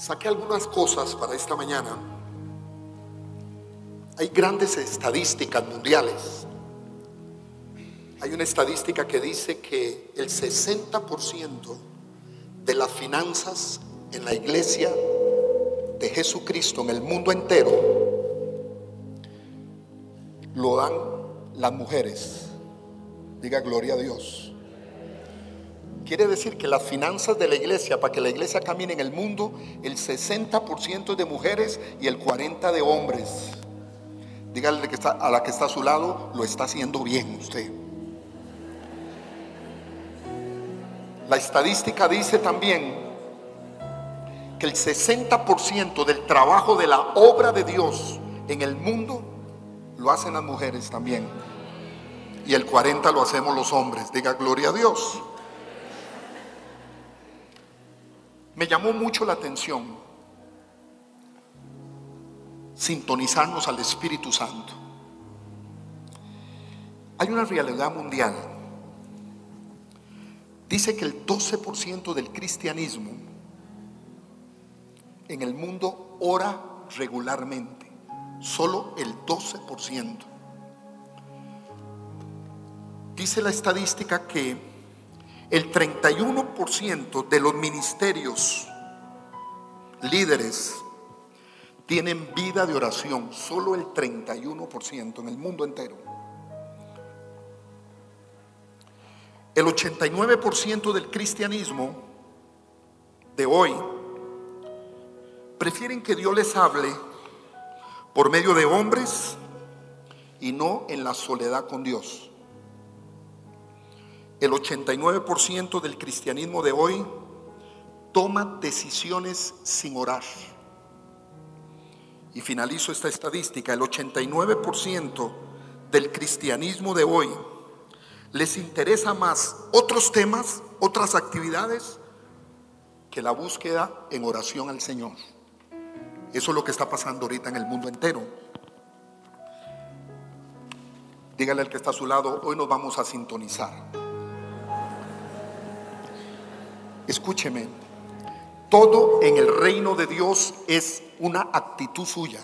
Saqué algunas cosas para esta mañana. Hay grandes estadísticas mundiales. Hay una estadística que dice que el 60% de las finanzas en la iglesia de Jesucristo en el mundo entero lo dan las mujeres. Diga gloria a Dios. Quiere decir que las finanzas de la iglesia, para que la iglesia camine en el mundo, el 60% es de mujeres y el 40% de hombres. Dígale que está, a la que está a su lado, lo está haciendo bien usted. La estadística dice también que el 60% del trabajo de la obra de Dios en el mundo lo hacen las mujeres también. Y el 40% lo hacemos los hombres. Diga gloria a Dios. Me llamó mucho la atención sintonizarnos al Espíritu Santo. Hay una realidad mundial. Dice que el 12% del cristianismo en el mundo ora regularmente. Solo el 12%. Dice la estadística que el 31% de los ministerios líderes tienen vida de oración, solo el 31% en el mundo entero. El 89% del cristianismo de hoy prefieren que Dios les hable por medio de hombres y no en la soledad con Dios. El 89% del cristianismo de hoy toma decisiones sin orar. Y finalizo esta estadística, el 89% del cristianismo de hoy les interesa más otros temas, otras actividades, que la búsqueda en oración al Señor. Eso es lo que está pasando ahorita en el mundo entero. Dígale al que está a su lado, hoy nos vamos a sintonizar. Escúcheme, todo en el reino de Dios es una actitud suya.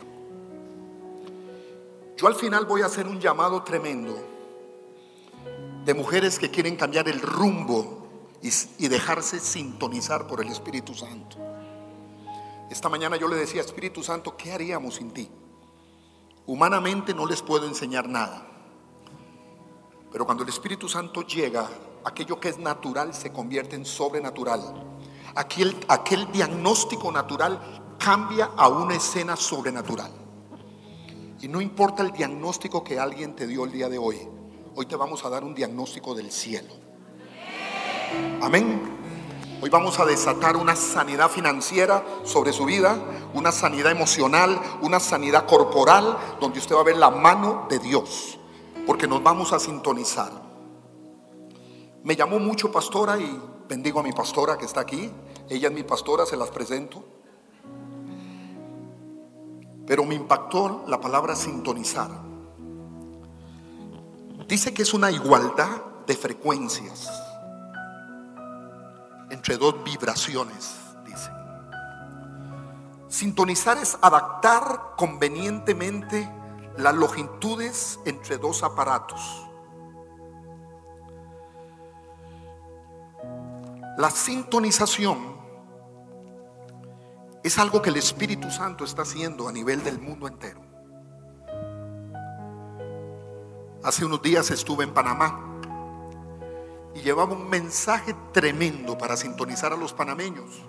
Yo al final voy a hacer un llamado tremendo de mujeres que quieren cambiar el rumbo y, dejarse sintonizar por el Espíritu Santo. Esta mañana yo le decía, Espíritu Santo, ¿qué haríamos sin ti? Humanamente no les puedo enseñar nada. Pero cuando el Espíritu Santo llega, aquello que es natural se convierte en sobrenatural. Aquel, diagnóstico natural cambia a una escena sobrenatural. Y no importa el diagnóstico que alguien te dio el día de hoy, hoy te vamos a dar un diagnóstico del cielo. Amén. Hoy vamos a desatar una sanidad financiera sobre su vida, una sanidad emocional, una sanidad corporal, donde usted va a ver la mano de Dios, porque nos vamos a sintonizar. Me llamó mucho pastora y bendigo a mi pastora que está aquí. Ella es mi pastora, se las presento. Pero me impactó la palabra sintonizar. Dice que es una igualdad de frecuencias entre dos vibraciones, dice. Sintonizar es adaptar convenientemente las longitudes entre dos aparatos. La sintonización es algo que el Espíritu Santo está haciendo a nivel del mundo entero. Hace unos días estuve en Panamá y llevaba un mensaje tremendo para sintonizar a los panameños.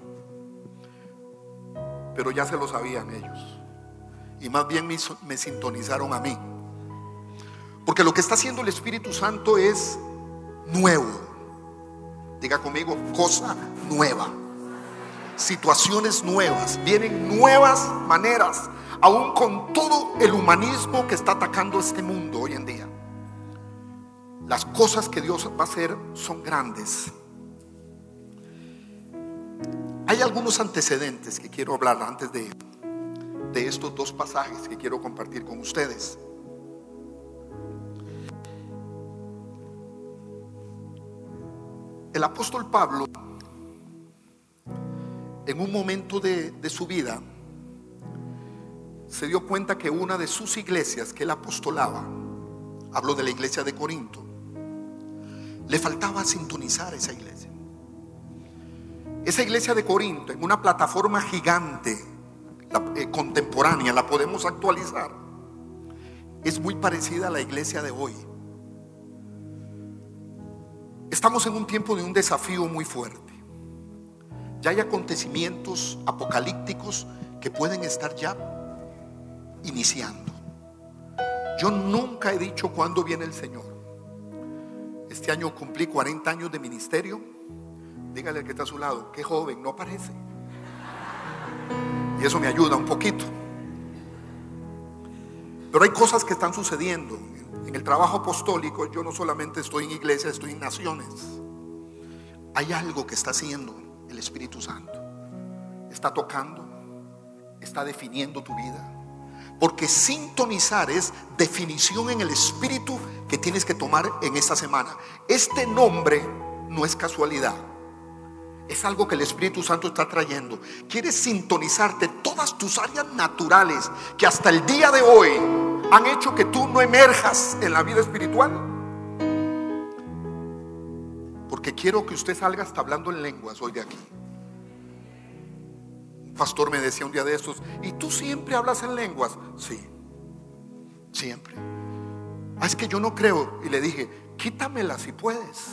Pero ya se lo sabían ellos. Y más bien me, sintonizaron a mí. Porque lo que está haciendo el Espíritu Santo es nuevo. Diga conmigo, cosa nueva. Situaciones nuevas. Vienen nuevas maneras. Aún con todo el humanismo que está atacando este mundo hoy en día. Las cosas que Dios va a hacer son grandes. Hay algunos antecedentes que quiero hablar antes de, de estos dos pasajes que quiero compartir con ustedes. El apóstol Pablo en un momento de, de su vida, se dio cuenta que una de sus iglesias que él apostolaba, hablo de la iglesia de Corinto, le faltaba sintonizar esa iglesia. Esa iglesia de Corinto, en una plataforma gigante, eh, contemporánea, la podemos actualizar, es muy parecida a la iglesia de hoy. Estamos en un tiempo de un desafío muy fuerte. Ya hay acontecimientos apocalípticos que pueden estar ya iniciando. Yo nunca he dicho cuándo viene el Señor. Este año cumplí 40 años de ministerio. Dígale al que está a su lado, qué joven, no parece. Y eso me ayuda un poquito. Pero hay cosas que están sucediendo. En el trabajo apostólico yo no solamente estoy en iglesia, estoy en naciones. Hay algo que está haciendo el Espíritu Santo. Está tocando, está definiendo tu vida. Porque sintonizar es definición en el espíritu que tienes que tomar en esta semana. Este nombre no es casualidad. Es algo que el Espíritu Santo está trayendo. Quieres sintonizarte todas tus áreas naturales que hasta el día de hoy han hecho que tú no emerjas en la vida espiritual. Porque quiero que usted salga hasta hablando en lenguas hoy de aquí pastor me decía un día de estos, ¿y tú siempre hablas en lenguas? Sí, siempre. Ah, es que yo no creo. Y le dije, quítamela si puedes.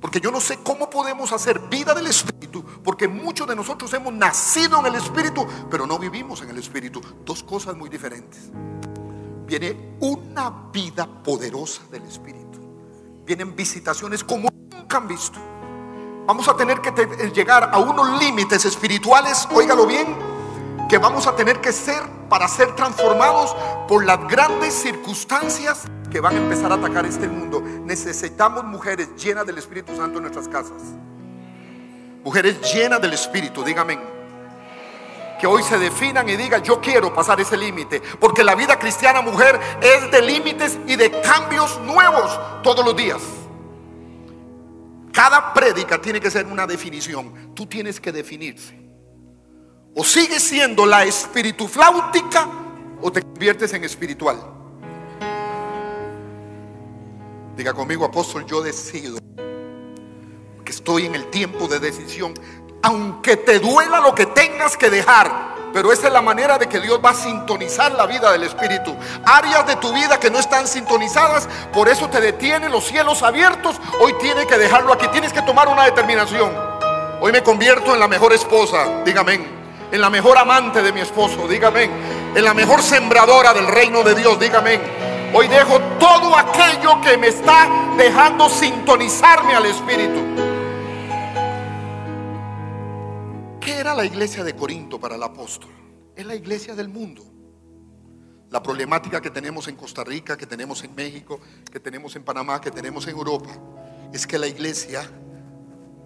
Porque yo no sé cómo podemos hacer vida del Espíritu, porque muchos de nosotros hemos nacido en el Espíritu, pero no vivimos en el Espíritu. Dos cosas muy diferentes. Viene una vida poderosa del Espíritu. Vienen visitaciones como nunca han visto. Vamos a tener que llegar a unos límites espirituales, óigalo bien, que vamos a tener que ser para ser transformados por las grandes circunstancias que van a empezar a atacar este mundo. Necesitamos mujeres llenas del Espíritu Santo en nuestras casas. Mujeres llenas del Espíritu, dígame. Que hoy se definan y digan, yo quiero pasar ese límite. Porque la vida cristiana mujer es de límites y de cambios nuevos todos los días. Cada prédica tiene que ser una definición. Tú tienes que definirse. O sigues siendo la espíritu flautica o te conviertes en espiritual. Diga conmigo, apóstol, yo decido que estoy en el tiempo de decisión. Aunque te duela lo que tengas que dejar, pero esa es la manera de que Dios va a sintonizar la vida del Espíritu. Áreas de tu vida que no están sintonizadas, por eso te detienen los cielos abiertos. Hoy tienes que dejarlo aquí, tienes que tomar una determinación. Hoy me convierto en la mejor esposa, dígame, en la mejor amante de mi esposo, dígame, en la mejor sembradora del reino de Dios, dígame. Hoy dejo todo aquello que me está dejando sintonizarme al Espíritu. ¿Qué era la iglesia de Corinto para el apóstol? Es la iglesia del mundo. La problemática que tenemos en Costa Rica, que tenemos en México, que tenemos en Panamá, que tenemos en Europa, es que la iglesia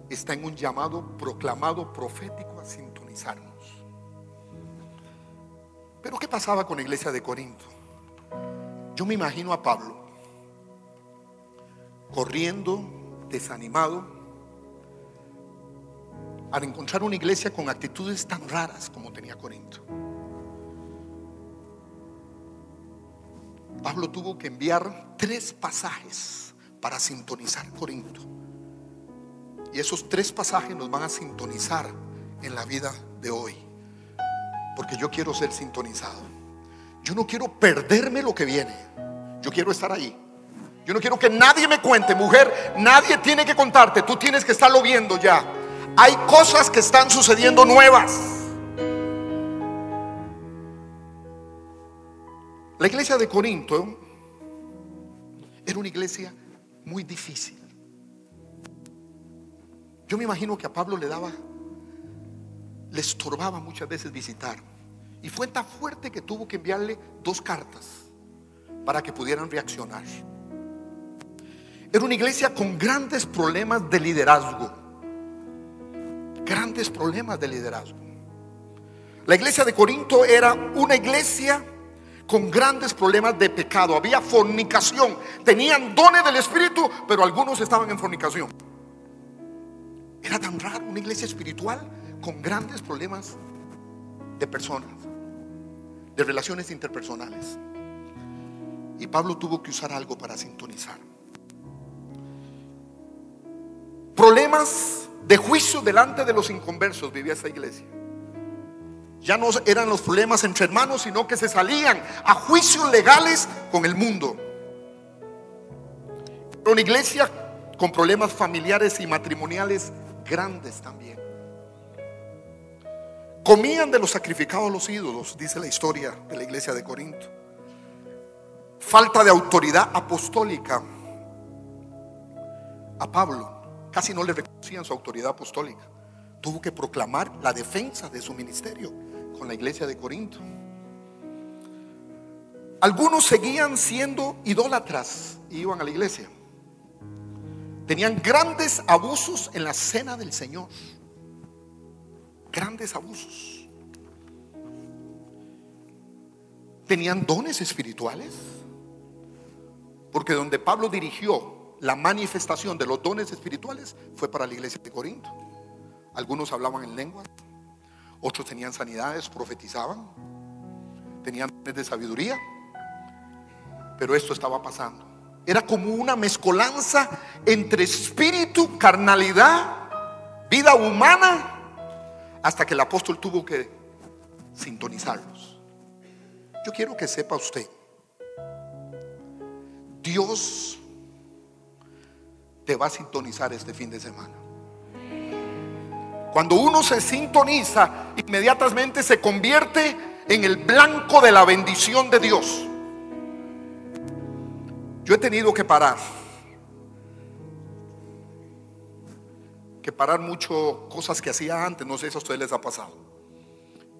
está en un llamado proclamado profético a sintonizarnos. Pero ¿qué pasaba con la iglesia de Corinto? Yo me imagino a Pablo corriendo, desanimado, al encontrar una iglesia con actitudes tan raras como tenía Corinto. Pablo tuvo que enviar tres pasajes para sintonizar Corinto. Y esos tres pasajes nos van a sintonizar en la vida de hoy. Porque yo quiero ser sintonizado. Yo no quiero perderme lo que viene. Yo quiero estar ahí. Yo no quiero que nadie me cuente, mujer. Nadie tiene que contarte. Tú tienes que estarlo viendo ya. Hay cosas que están sucediendo nuevas. La iglesia de Corinto era una iglesia muy difícil. Yo me imagino que a Pablo le daba, le estorbaba muchas veces visitar. Y fue tan fuerte que tuvo que enviarle dos cartas para que pudieran reaccionar. Era una iglesia con grandes problemas de liderazgo grandes problemas de liderazgo. La iglesia de Corinto era una iglesia con grandes problemas de pecado. Había fornicación. Tenían dones del Espíritu, pero algunos estaban en fornicación. Era tan raro, una iglesia espiritual con grandes problemas de personas, de relaciones interpersonales. Y Pablo tuvo que usar algo para sintonizar. Problemas de juicio delante de los inconversos vivía esa iglesia. Ya no eran los problemas entre hermanos, sino que se salían a juicios legales con el mundo. Era una iglesia con problemas familiares y matrimoniales grandes también. Comían de los sacrificados los ídolos, dice la historia de la iglesia de Corinto. Falta de autoridad apostólica. A Pablo casi no le reconocían su autoridad apostólica. Tuvo que proclamar la defensa de su ministerio con la iglesia de Corinto. Algunos seguían siendo idólatras y iban a la iglesia. Tenían grandes abusos en la cena del Señor. Grandes abusos. Tenían dones espirituales. Porque donde Pablo dirigió la manifestación de los dones espirituales fue para la iglesia de Corinto. Algunos hablaban en lenguas, otros tenían sanidades, profetizaban, tenían dones de sabiduría. Pero esto estaba pasando. Era como una mezcolanza entre espíritu, carnalidad, vida humana, hasta que el apóstol tuvo que sintonizarlos. Yo quiero que sepa usted, Dios te va a sintonizar este fin de semana. Cuando uno se sintoniza, inmediatamente se convierte en el blanco de la bendición de Dios. Yo he tenido que parar. Que parar mucho cosas que hacía antes. No sé si a ustedes les ha pasado.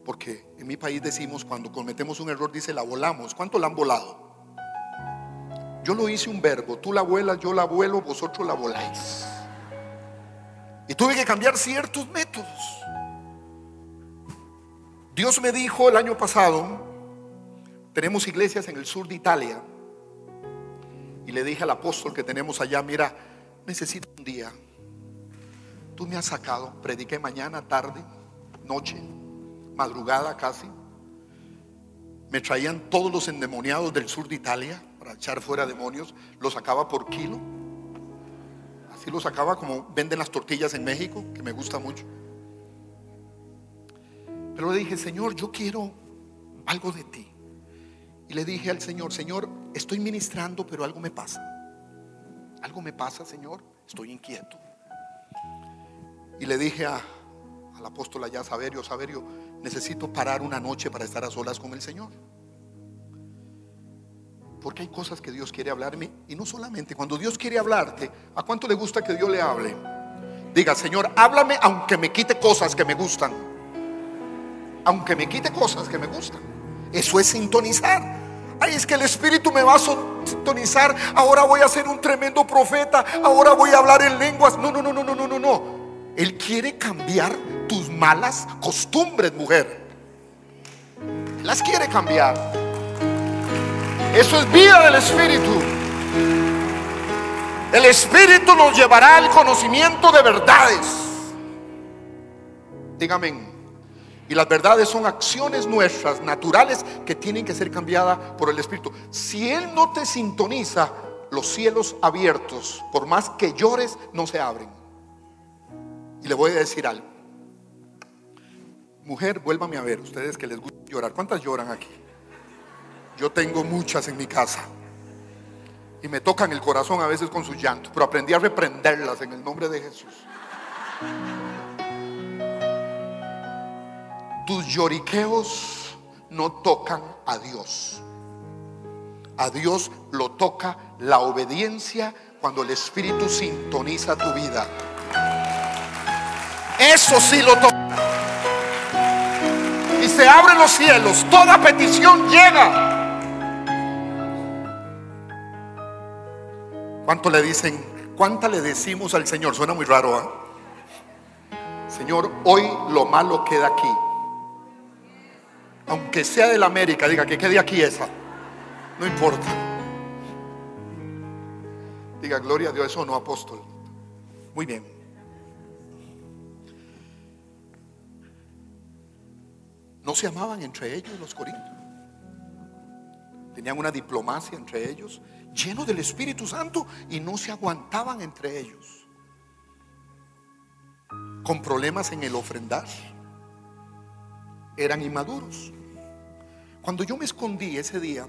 Porque en mi país decimos cuando cometemos un error, dice la volamos. ¿Cuánto la han volado? Yo lo hice un verbo. Tú la vuelas, yo la vuelo, vosotros la voláis. Y tuve que cambiar ciertos métodos. Dios me dijo el año pasado, tenemos iglesias en el sur de Italia y le dije al apóstol que tenemos allá, mira, necesito un día. Tú me has sacado, prediqué mañana, tarde, noche, madrugada casi. Me traían todos los endemoniados del sur de Italia para echar fuera demonios. Los sacaba por kilo. Así los sacaba como venden las tortillas en México, que me gusta mucho. Pero le dije, Señor, yo quiero algo de ti. Y le dije al Señor, Señor, estoy ministrando, pero algo me pasa. Algo me pasa, Señor, estoy inquieto. Y le dije a, al apóstol allá, Saverio, Saverio, necesito parar una noche para estar a solas con el Señor. Porque hay cosas que Dios quiere hablarme. Y no solamente, cuando Dios quiere hablarte, ¿a cuánto le gusta que Dios le hable? Diga, Señor, háblame aunque me quite cosas que me gustan. Aunque me quite cosas que me gustan. Eso es sintonizar. Ay, es que el Espíritu me va a sintonizar. Ahora voy a ser un tremendo profeta. Ahora voy a hablar en lenguas. No, no, no, no, no, no, no, no. Él quiere cambiar tus malas costumbres, mujer. Las quiere cambiar. Eso es vida del Espíritu. El Espíritu nos llevará al conocimiento de verdades. Dígame. Y las verdades son acciones nuestras, naturales, que tienen que ser cambiadas por el Espíritu. Si Él no te sintoniza, los cielos abiertos, por más que llores, no se abren. Y le voy a decir algo. Mujer, vuélvame a ver, ustedes que les gusta llorar. ¿Cuántas lloran aquí? Yo tengo muchas en mi casa. Y me tocan el corazón a veces con sus llantos, pero aprendí a reprenderlas en el nombre de Jesús. tus lloriqueos no tocan a Dios. A Dios lo toca la obediencia cuando el Espíritu sintoniza tu vida. Eso sí lo toca. Y se abren los cielos, toda petición llega. ¿Cuánto le dicen? ¿Cuánta le decimos al Señor? Suena muy raro. ¿ah? Señor, hoy lo malo queda aquí aunque sea de la América, diga que quede aquí esa. No importa. Diga, gloria a Dios, eso no, apóstol. Muy bien. No se amaban entre ellos los corintios. Tenían una diplomacia entre ellos, lleno del Espíritu Santo, y no se aguantaban entre ellos. Con problemas en el ofrendar. Eran inmaduros. Cuando yo me escondí ese día,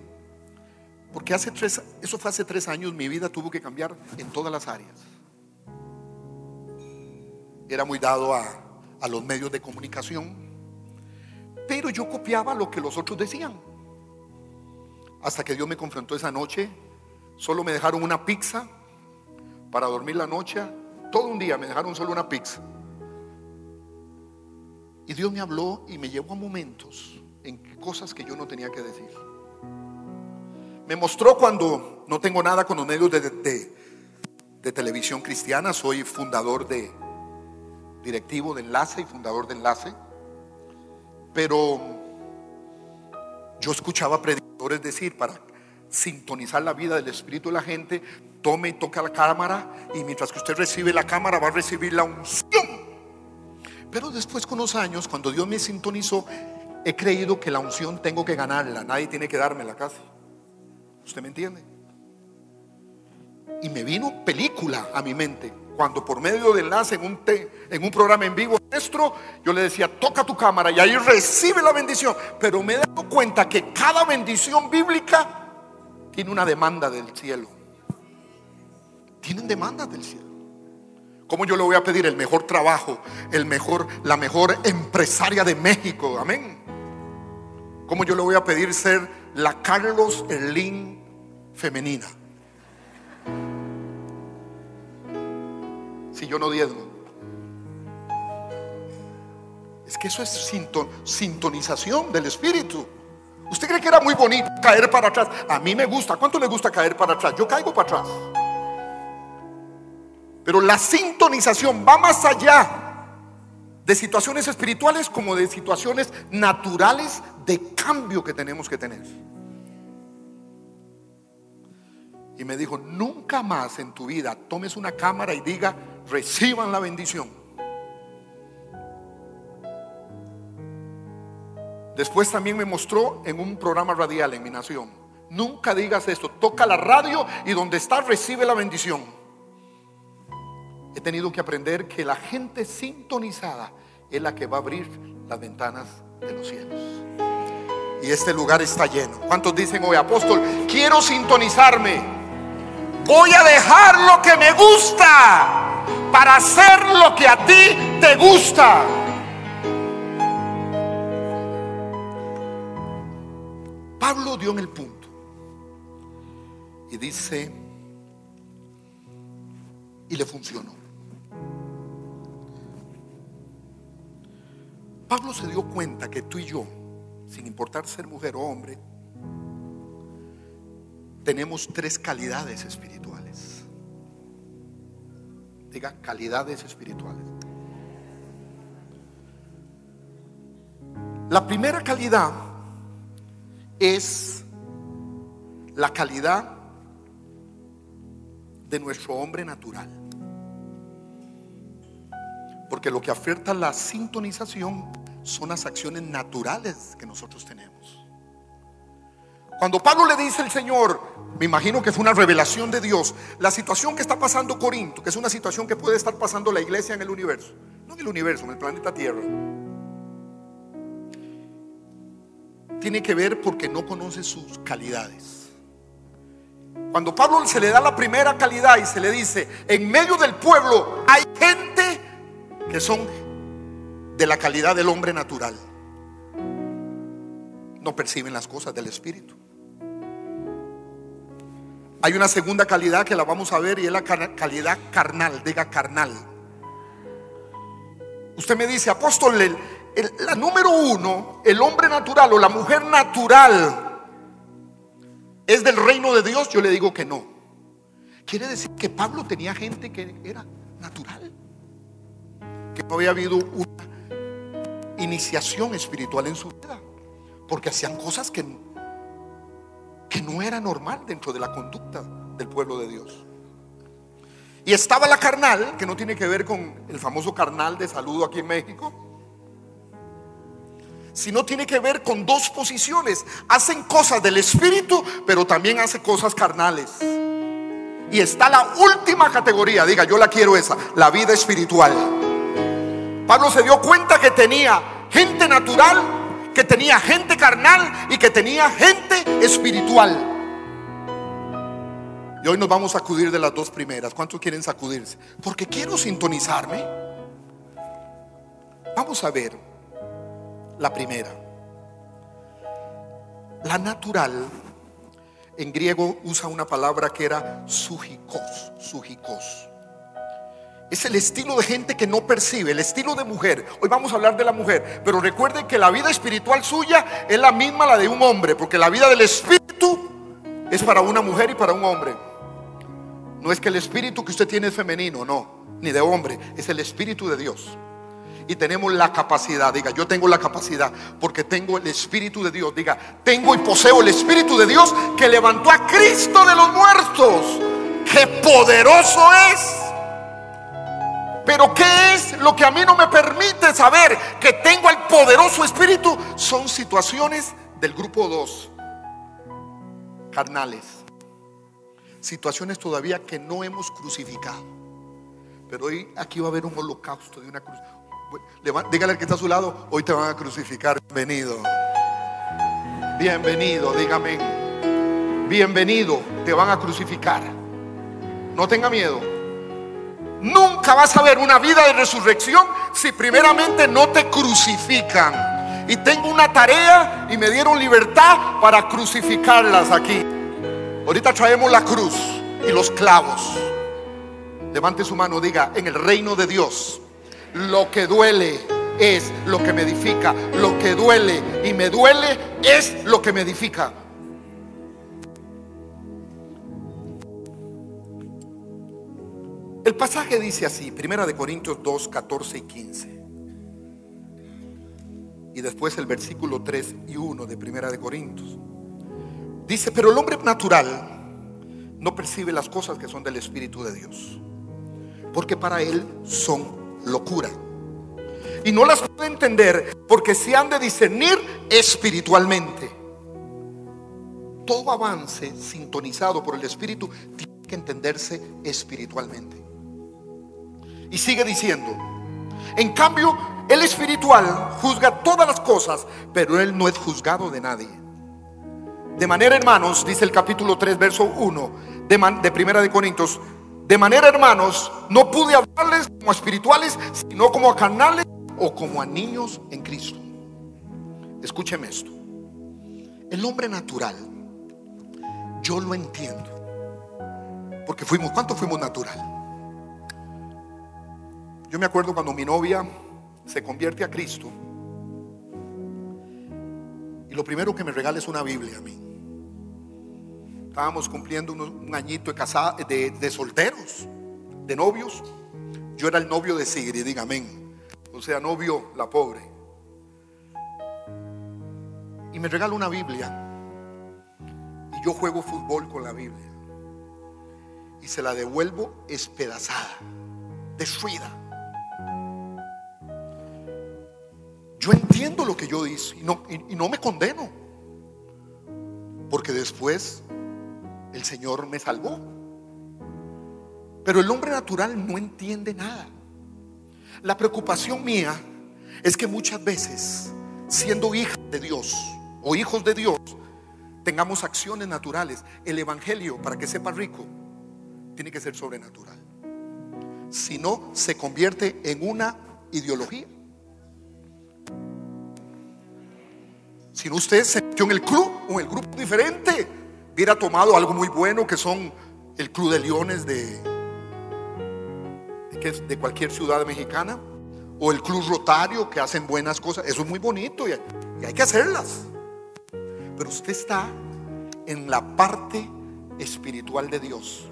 porque hace tres, eso fue hace tres años, mi vida tuvo que cambiar en todas las áreas. Era muy dado a, a los medios de comunicación, pero yo copiaba lo que los otros decían. Hasta que Dios me confrontó esa noche, solo me dejaron una pizza para dormir la noche. Todo un día me dejaron solo una pizza. Y Dios me habló y me llevó a momentos en cosas que yo no tenía que decir. Me mostró cuando no tengo nada con los medios de, de televisión cristiana, soy fundador de, directivo de enlace y fundador de enlace. Pero yo escuchaba predicadores decir para sintonizar la vida del espíritu de la gente, tome y toca la cámara y mientras que usted recibe la cámara va a recibir la unción. Pero después con los años, cuando Dios me sintonizó, he creído que la unción tengo que ganarla, nadie tiene que darme la casa. ¿Usted me entiende? Y me vino película a mi mente cuando por medio de enlace en un, en un programa en vivo nuestro, yo le decía, toca tu cámara y ahí recibe la bendición. Pero me he dado cuenta que cada bendición bíblica tiene una demanda del cielo. Tienen demandas del cielo. ¿Cómo yo le voy a pedir el mejor trabajo, el mejor, la mejor empresaria de México? Amén. ¿Cómo yo le voy a pedir ser la Carlos Erlín femenina? Si yo no diezmo? Es que eso es sintonización del espíritu. ¿Usted cree que era muy bonito caer para atrás? A mí me gusta. ¿Cuánto le gusta caer para atrás? Yo caigo para atrás. Pero la sintonización va más allá de situaciones espirituales como de situaciones naturales de cambio que tenemos que tener. Y me dijo, nunca más en tu vida tomes una cámara y diga, reciban la bendición. Después también me mostró en un programa radial en mi nación. Nunca digas esto, toca la radio y donde está recibe la bendición. He tenido que aprender que la gente sintonizada es la que va a abrir las ventanas de los cielos. Y este lugar está lleno. ¿Cuántos dicen hoy, apóstol, quiero sintonizarme? Voy a dejar lo que me gusta para hacer lo que a ti te gusta. Pablo dio en el punto y dice, y le funcionó. Pablo se dio cuenta que tú y yo, sin importar ser mujer o hombre, tenemos tres calidades espirituales calidades espirituales. La primera calidad es la calidad de nuestro hombre natural. Porque lo que afecta la sintonización son las acciones naturales que nosotros tenemos. Cuando Pablo le dice al Señor, me imagino que fue una revelación de Dios, la situación que está pasando Corinto, que es una situación que puede estar pasando la iglesia en el universo, no en el universo, en el planeta Tierra, tiene que ver porque no conoce sus calidades. Cuando Pablo se le da la primera calidad y se le dice, en medio del pueblo hay gente que son de la calidad del hombre natural. No perciben las cosas del Espíritu. Hay una segunda calidad que la vamos a ver y es la calidad carnal, diga carnal. Usted me dice, apóstol, la número uno, el hombre natural o la mujer natural, ¿es del reino de Dios? Yo le digo que no. Quiere decir que Pablo tenía gente que era natural, que no había habido una iniciación espiritual en su vida, porque hacían cosas que que no era normal dentro de la conducta del pueblo de Dios. Y estaba la carnal, que no tiene que ver con el famoso carnal de saludo aquí en México, sino tiene que ver con dos posiciones. Hacen cosas del espíritu, pero también hacen cosas carnales. Y está la última categoría, diga, yo la quiero esa, la vida espiritual. Pablo se dio cuenta que tenía gente natural, que tenía gente carnal y que tenía gente espiritual. Y hoy nos vamos a acudir de las dos primeras. ¿Cuántos quieren sacudirse? Porque quiero sintonizarme. Vamos a ver la primera. La natural en griego usa una palabra que era sujikos, sujikos. Es el estilo de gente que no percibe, el estilo de mujer. Hoy vamos a hablar de la mujer, pero recuerden que la vida espiritual suya es la misma la de un hombre, porque la vida del espíritu es para una mujer y para un hombre. No es que el espíritu que usted tiene es femenino, no, ni de hombre, es el espíritu de Dios y tenemos la capacidad. Diga, yo tengo la capacidad porque tengo el Espíritu de Dios. Diga, tengo y poseo el Espíritu de Dios que levantó a Cristo de los muertos. ¡Qué poderoso es! Pero ¿qué es lo que a mí no me permite saber que tengo el poderoso Espíritu? Son situaciones del grupo 2, carnales. Situaciones todavía que no hemos crucificado. Pero hoy aquí va a haber un holocausto de una cruz. Dígale al que está a su lado, hoy te van a crucificar. Bienvenido. Bienvenido, dígame. Bienvenido, te van a crucificar. No tenga miedo. Nunca vas a ver una vida de resurrección si primeramente no te crucifican. Y tengo una tarea y me dieron libertad para crucificarlas aquí. Ahorita traemos la cruz y los clavos. Levante su mano, diga, en el reino de Dios lo que duele es lo que me edifica. Lo que duele y me duele es lo que me edifica. El pasaje dice así, Primera de Corintios 2, 14 y 15. Y después el versículo 3 y 1 de Primera de Corintios. Dice, pero el hombre natural no percibe las cosas que son del Espíritu de Dios, porque para él son locura. Y no las puede entender porque se han de discernir espiritualmente. Todo avance sintonizado por el Espíritu tiene que entenderse espiritualmente. Y sigue diciendo, en cambio, el espiritual juzga todas las cosas, pero él no es juzgado de nadie. De manera, hermanos, dice el capítulo 3, verso 1 de, de Primera de Corintios, de manera, hermanos, no pude hablarles como espirituales, sino como a carnales o como a niños en Cristo. Escúcheme esto. El hombre natural, yo lo entiendo. Porque fuimos, ¿cuánto fuimos natural? Yo me acuerdo cuando mi novia se convierte a Cristo. Y lo primero que me regala es una Biblia a mí. Estábamos cumpliendo un, añito de, solteros, de novios. Yo era el novio de Sigrid, diga amén. O sea, novio, la pobre. Y me regala una Biblia. Y yo juego fútbol con la Biblia. Y se la devuelvo espedazada, destruida. Yo entiendo lo que yo hice y no, me condeno. Porque después el Señor me salvó. Pero el hombre natural no entiende nada. La preocupación mía es que muchas veces, siendo hijas de Dios o hijos de Dios, tengamos acciones naturales. El Evangelio, para que sepa rico, tiene que ser sobrenatural. Si no, se convierte en una ideología. Si no, usted se metió en el club o en el grupo diferente hubiera tomado algo muy bueno que son el Club de Leones de, de, de cualquier ciudad mexicana o el Club Rotario que hacen buenas cosas. Eso es muy bonito y hay que hacerlas. Pero usted está en la parte espiritual de Dios.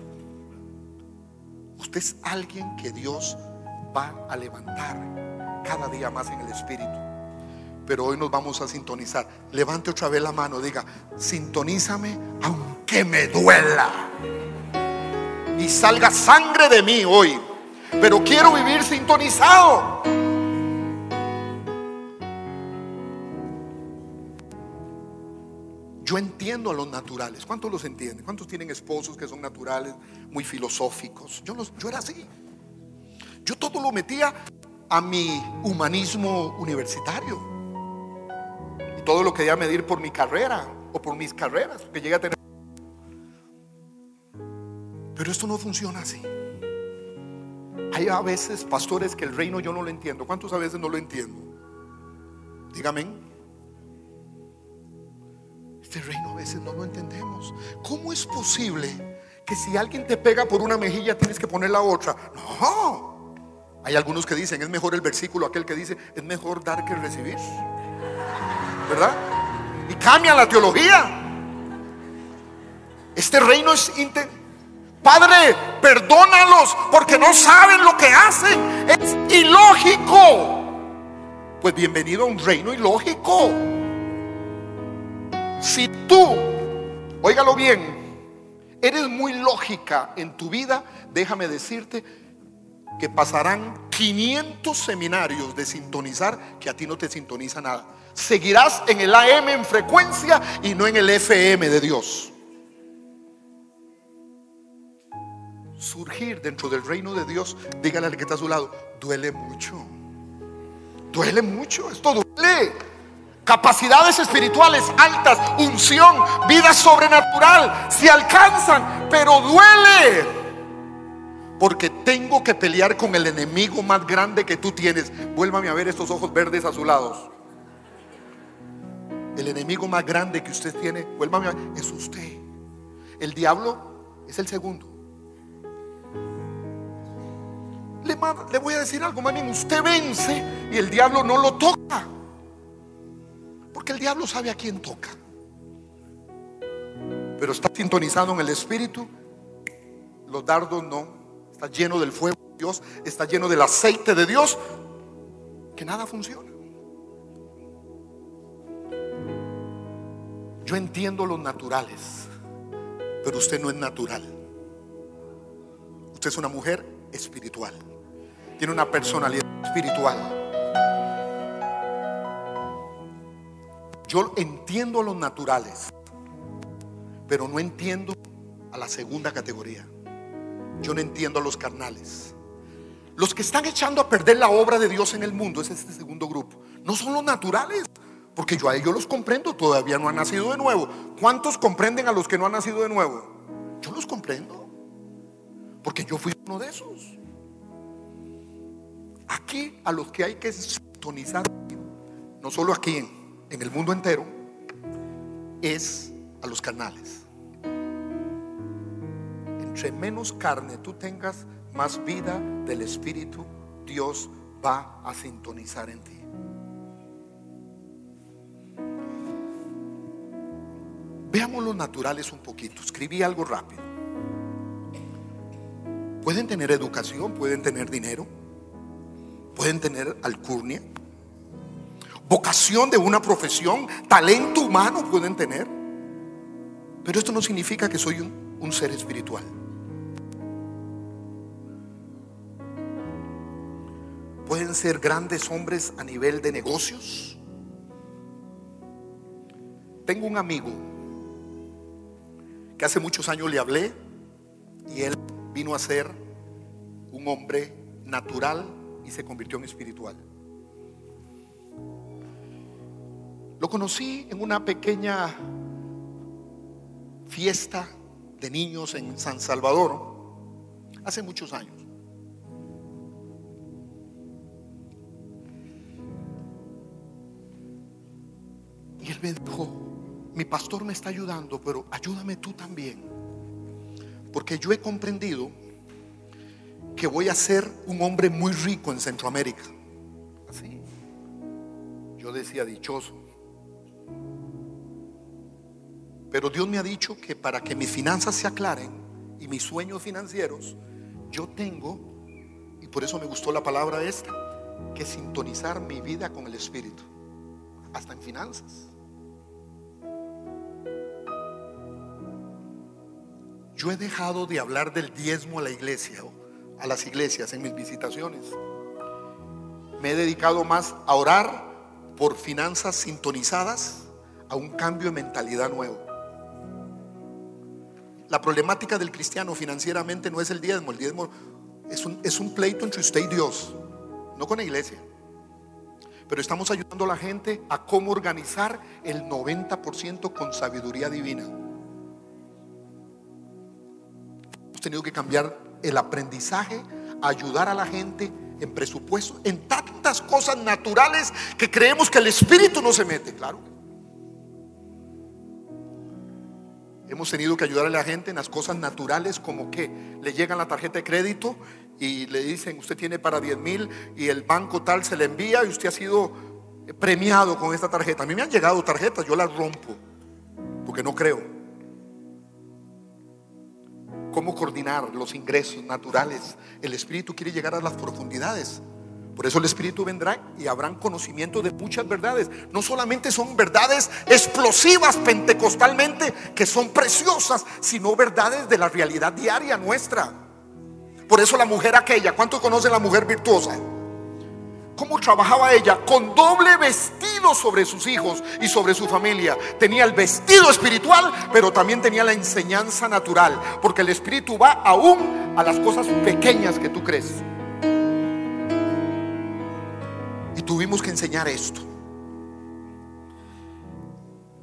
Usted es alguien que Dios va a levantar cada día más en el espíritu pero hoy nos vamos a sintonizar. Levante otra vez la mano, diga, sintonízame aunque me duela. Y salga sangre de mí hoy, pero quiero vivir sintonizado. Yo entiendo a los naturales. ¿Cuántos los entienden? ¿Cuántos tienen esposos que son naturales, muy filosóficos? Yo, yo era así. Yo todo lo metía a mi humanismo universitario. Todo lo quería medir por mi carrera o por mis carreras, que llegué a tener. Pero esto no funciona así. Hay a veces pastores que el reino yo no lo entiendo. ¿Cuántos a veces no lo entiendo? Dígame. Este reino a veces no lo entendemos. ¿Cómo es posible que si alguien te pega por una mejilla tienes que poner la otra? No. Hay algunos que dicen, es mejor el versículo aquel que dice, es mejor dar que recibir. ¿Verdad? Y cambia la teología. Este reino es Padre, perdónalos porque no saben lo que hacen. Es ilógico. Pues bienvenido a un reino ilógico. Si tú, óigalo bien, eres muy lógica en tu vida, déjame decirte que pasarán 500 seminarios de sintonizar que a ti no te sintoniza nada. Seguirás en el AM en frecuencia y no en el FM de Dios. surgir dentro del reino de Dios, dígale al que está a su lado, duele mucho. Duele mucho, esto duele. Capacidades espirituales altas, unción, vida sobrenatural, se alcanzan, pero duele. Porque tengo que pelear con el enemigo más grande que tú tienes. Vuélvame a ver estos ojos verdes a su lado. El enemigo más grande que usted tiene, es usted. El diablo es el segundo. le, voy a decir algo, bien usted vence y el diablo no lo toca. Porque el diablo sabe a quién toca. Pero está sintonizado en el espíritu. Los dardos no. Está lleno del fuego de Dios. Está lleno del aceite de Dios. Que nada funciona. Yo entiendo los naturales. Pero usted no es natural. Usted es una mujer espiritual tiene una personalidad espiritual. Yo entiendo los naturales, pero no entiendo a la segunda categoría. Yo no entiendo a los carnales. Los que están echando a perder la obra de Dios en el mundo es este segundo grupo. No son los naturales, porque yo a ellos los comprendo, todavía no han nacido de nuevo. ¿Cuántos comprenden a los que no han nacido de nuevo? Yo los comprendo, porque yo fui uno de esos. Aquí a los que hay que sintonizar, no solo aquí, en, el mundo entero, es a los canales. Entre menos carne tú tengas, más vida del Espíritu Dios va a sintonizar en ti. Veamos los naturales un poquito. Escribí algo rápido. Pueden tener educación, pueden tener dinero, pueden tener alcurnia, vocación de una profesión, talento humano pueden tener. Pero esto no significa que soy un, un ser espiritual. Pueden ser grandes hombres a nivel de negocios. Tengo un amigo que hace muchos años le hablé y él vino a ser un hombre natural y se convirtió en espiritual. Lo conocí en una pequeña fiesta de niños en San Salvador hace muchos años. Y él me dijo, mi pastor me está ayudando, pero ayúdame tú también. Porque yo he comprendido que voy a ser un hombre muy rico en Centroamérica. Así. Yo decía dichoso. Pero Dios me ha dicho que para que mis finanzas se aclaren y mis sueños financieros, yo tengo, y por eso me gustó la palabra esta, que sintonizar mi vida con el Espíritu, hasta en finanzas. Yo he dejado de hablar del diezmo a la iglesia a las iglesias en mis visitaciones. Me he dedicado más a orar por finanzas sintonizadas, a un cambio de mentalidad nuevo. La problemática del cristiano financieramente no es el diezmo, el diezmo es un, es un pleito entre usted y Dios, no con la iglesia. Pero estamos ayudando a la gente a cómo organizar el 90% con sabiduría divina. Tenido que cambiar el aprendizaje, ayudar a la gente en presupuesto, en tantas cosas naturales que creemos que el Espíritu no se mete, claro. Hemos tenido que ayudar a la gente en las cosas naturales como que le llegan la tarjeta de crédito y le dicen usted tiene para 10 mil y el banco tal se le envía y usted ha sido premiado con esta tarjeta. A mí me han llegado tarjetas, yo las rompo porque no creo. ¿Cómo coordinar los ingresos naturales? El Espíritu quiere llegar a las profundidades. Por eso el Espíritu vendrá y habrán conocimiento de muchas verdades. No solamente son verdades explosivas pentecostalmente, que son preciosas, sino verdades de la realidad diaria nuestra. Por eso la mujer aquella, ¿cuántos conocen la mujer virtuosa? ¿Cómo trabajaba ella? Con doble vestido sobre sus hijos y sobre su familia. Tenía el vestido espiritual, pero también tenía la enseñanza natural. Porque el espíritu va aún a las cosas pequeñas que tú crees. Y tuvimos que enseñar esto.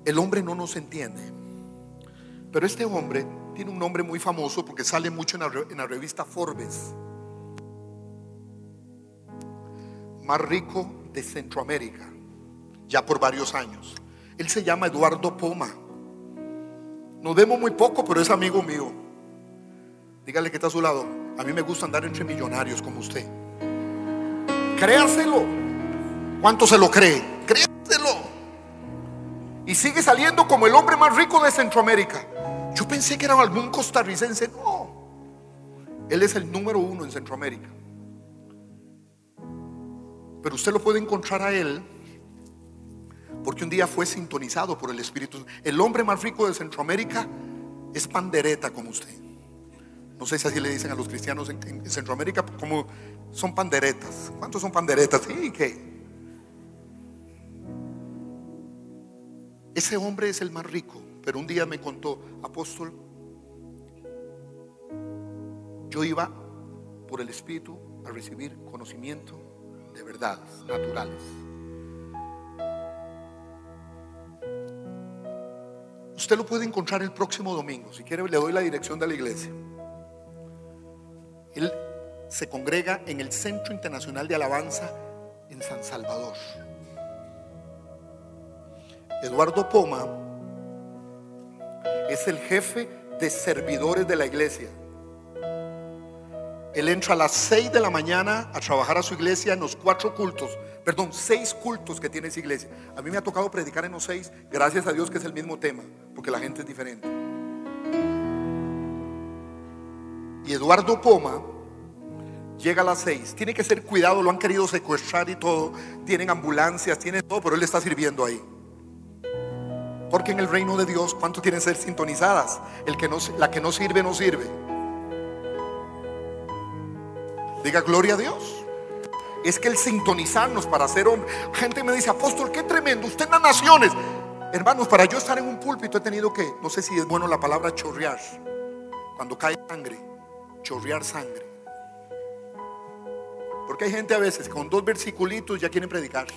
El hombre no nos entiende. Pero este hombre tiene un nombre muy famoso porque sale mucho en la, revista Forbes. Más rico de Centroamérica, ya por varios años. Él se llama Eduardo Poma. Nos vemos muy poco, pero es amigo mío. Dígale que está a su lado. A mí me gusta andar entre millonarios como usted. Créaselo. ¿Cuánto se lo cree? Créaselo. Y sigue saliendo como el hombre más rico de Centroamérica. Yo pensé que era algún costarricense. No. Él es el número uno en Centroamérica. Pero usted lo puede encontrar a él porque un día fue sintonizado por el Espíritu. El hombre más rico de Centroamérica es pandereta como usted. No sé si así le dicen a los cristianos en, en Centroamérica, como son panderetas. ¿Cuántos son panderetas? Sí, que ese hombre es el más rico. Pero un día me contó, apóstol, yo iba por el Espíritu a recibir conocimiento de verdades naturales. Usted lo puede encontrar el próximo domingo. Si quiere, le doy la dirección de la iglesia. Él se congrega en el Centro Internacional de Alabanza en San Salvador. Eduardo Poma es el jefe de servidores de la iglesia. Él entra a las 6 de la mañana a trabajar a su iglesia en los cuatro cultos, perdón, seis cultos que tiene esa iglesia. A mí me ha tocado predicar en los seis, gracias a Dios que es el mismo tema, porque la gente es diferente. Y Eduardo Poma llega a las 6, tiene que ser cuidado, lo han querido secuestrar y todo, tienen ambulancias, tienen todo, pero él está sirviendo ahí. Porque en el reino de Dios, ¿cuánto tienen que ser sintonizadas? El que no, la que no sirve, no sirve. Diga gloria a Dios. Es que el sintonizarnos para ser hombre. Gente me dice, apóstol, qué tremendo. Usted en las naciones. Hermanos, para yo estar en un púlpito he tenido que, no sé si es bueno la palabra chorrear. Cuando cae sangre, chorrear sangre. Porque hay gente a veces con dos versiculitos ya quieren predicar.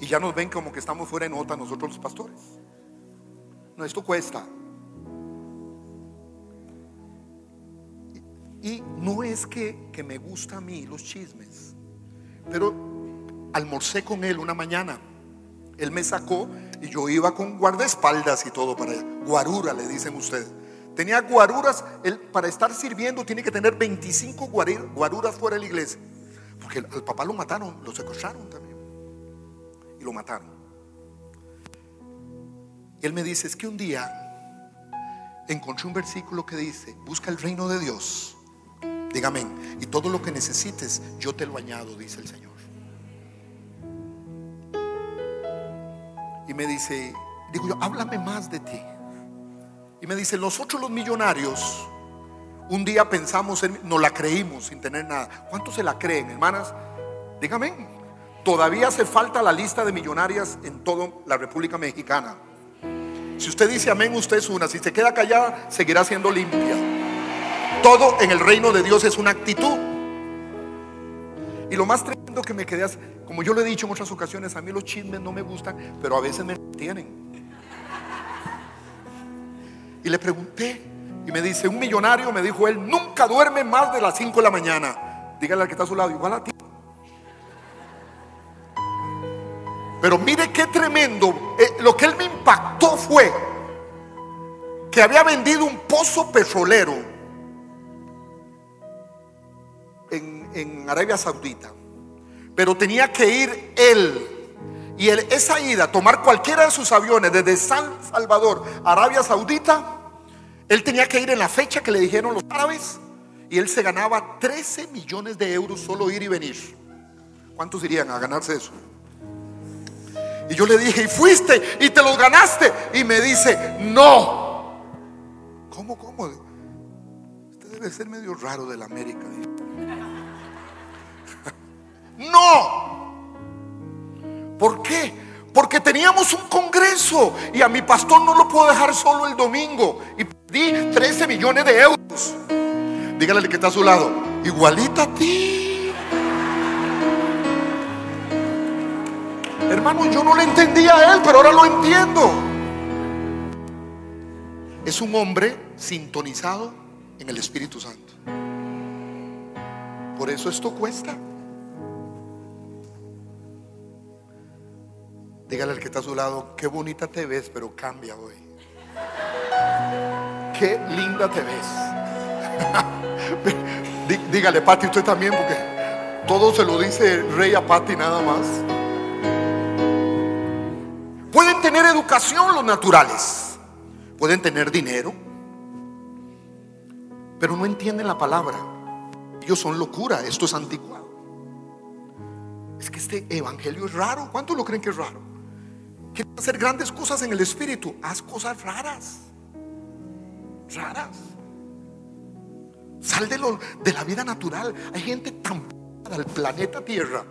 Y ya nos ven como que estamos fuera de nota nosotros los pastores. No, esto cuesta. Y no es que, que me gusta a mí los chismes, pero almorcé con él una mañana. Él me sacó y yo iba con guardaespaldas y todo para allá. Guarura, le dicen ustedes. Tenía guaruras, él para estar sirviendo tiene que tener 25 guaruras fuera de la iglesia. Porque al papá lo mataron, lo secuestraron también. Y lo mataron. Él me dice, es que un día encontré un versículo que dice, busca el reino de Dios Dígame, y todo lo que necesites, yo te lo añado, dice el Señor. Y me dice, digo yo, háblame más de ti. Y me dice, nosotros los millonarios, un día pensamos, en, no la creímos sin tener nada. ¿Cuántos se la creen, hermanas? Dígame, todavía hace falta la lista de millonarias en toda la República Mexicana. Si usted dice amén, usted es una. Si se queda callada, seguirá siendo limpia. Todo en el reino de Dios es una actitud. Y lo más tremendo que me quedé, como yo le he dicho en otras ocasiones, a mí los chismes no me gustan, pero a veces me tienen. Y le pregunté, y me dice, un millonario, me dijo él, nunca duerme más de las 5 de la mañana. Dígale al que está a su lado, igual a ti. Pero mire qué tremendo. Eh, lo que él me impactó fue que había vendido un pozo petrolero en, Arabia Saudita. Pero tenía que ir él. Y esa ida, tomar cualquiera de sus aviones desde San Salvador, Arabia Saudita, él tenía que ir en la fecha que le dijeron los árabes. Y él se ganaba 13 millones de euros solo ir y venir. ¿Cuántos irían a ganarse eso? Y yo le dije, y fuiste y te los ganaste. Y me dice, no. ¿Cómo, cómo? Usted debe ser medio raro de la América. No. ¿Por qué? Porque teníamos un congreso y a mi pastor no lo puedo dejar solo el domingo. Y di 13 millones de euros. Dígale que está a su lado, igualita a ti. Hermano, yo no le entendía a él, pero ahora lo entiendo. Es un hombre sintonizado en el Espíritu Santo. Por eso esto cuesta. Dígale al que está a su lado, qué bonita te ves, pero cambia hoy. Qué linda te ves. Dígale, Pati, usted también, porque todo se lo dice Rey a Pati nada más. Pueden tener educación los naturales, pueden tener dinero, pero no entienden la palabra. Ellos son locura, esto es anticuado. Es que este evangelio es raro. ¿Cuántos lo creen que es raro? Quieres hacer grandes cosas en el espíritu, haz cosas raras. Raras. Sal de, lo, de la vida natural. Hay gente tan al planeta Tierra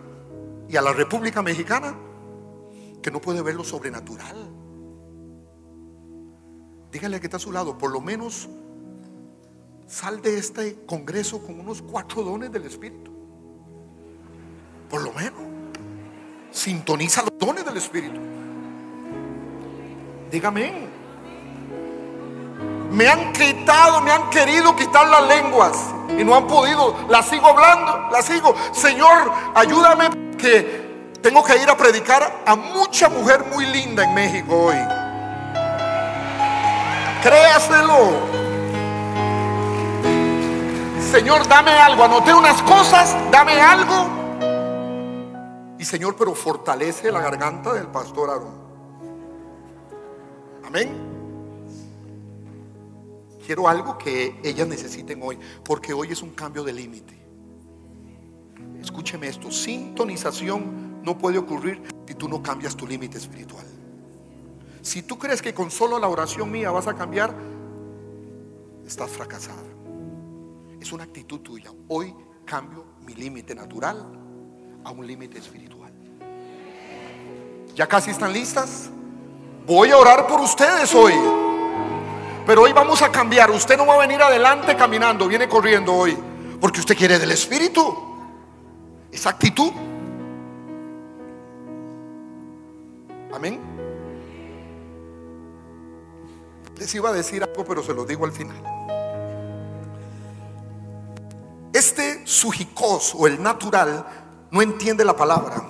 y a la República Mexicana que no puede ver lo sobrenatural. Dígale que está a su lado, por lo menos sal de este congreso con unos cuatro dones del Espíritu. Por lo menos. Sintoniza los dones del Espíritu. Dígame. Me han quitado, me han querido quitar las lenguas y no han podido. Las sigo hablando, las sigo. Señor, ayúdame que tengo que ir a predicar a mucha mujer muy linda en México hoy. Créaselo. Señor, dame algo. Anoté unas cosas, dame algo. Y Señor, pero fortalece la garganta del pastor Aarón. Amén. Quiero algo que ellas necesiten hoy, porque hoy es un cambio de límite. Escúcheme esto, sintonización no puede ocurrir si tú no cambias tu límite espiritual. Si tú crees que con solo la oración mía vas a cambiar, estás fracasada. Es una actitud tuya. Hoy cambio mi límite natural a un límite espiritual. ¿Ya casi están listas? Voy a orar por ustedes hoy. Pero hoy vamos a cambiar. Usted no va a venir adelante caminando, viene corriendo hoy. Porque usted quiere del Espíritu. Esa actitud. Amén. Les iba a decir algo, pero se lo digo al final. Este sujicos o el natural no entiende la palabra.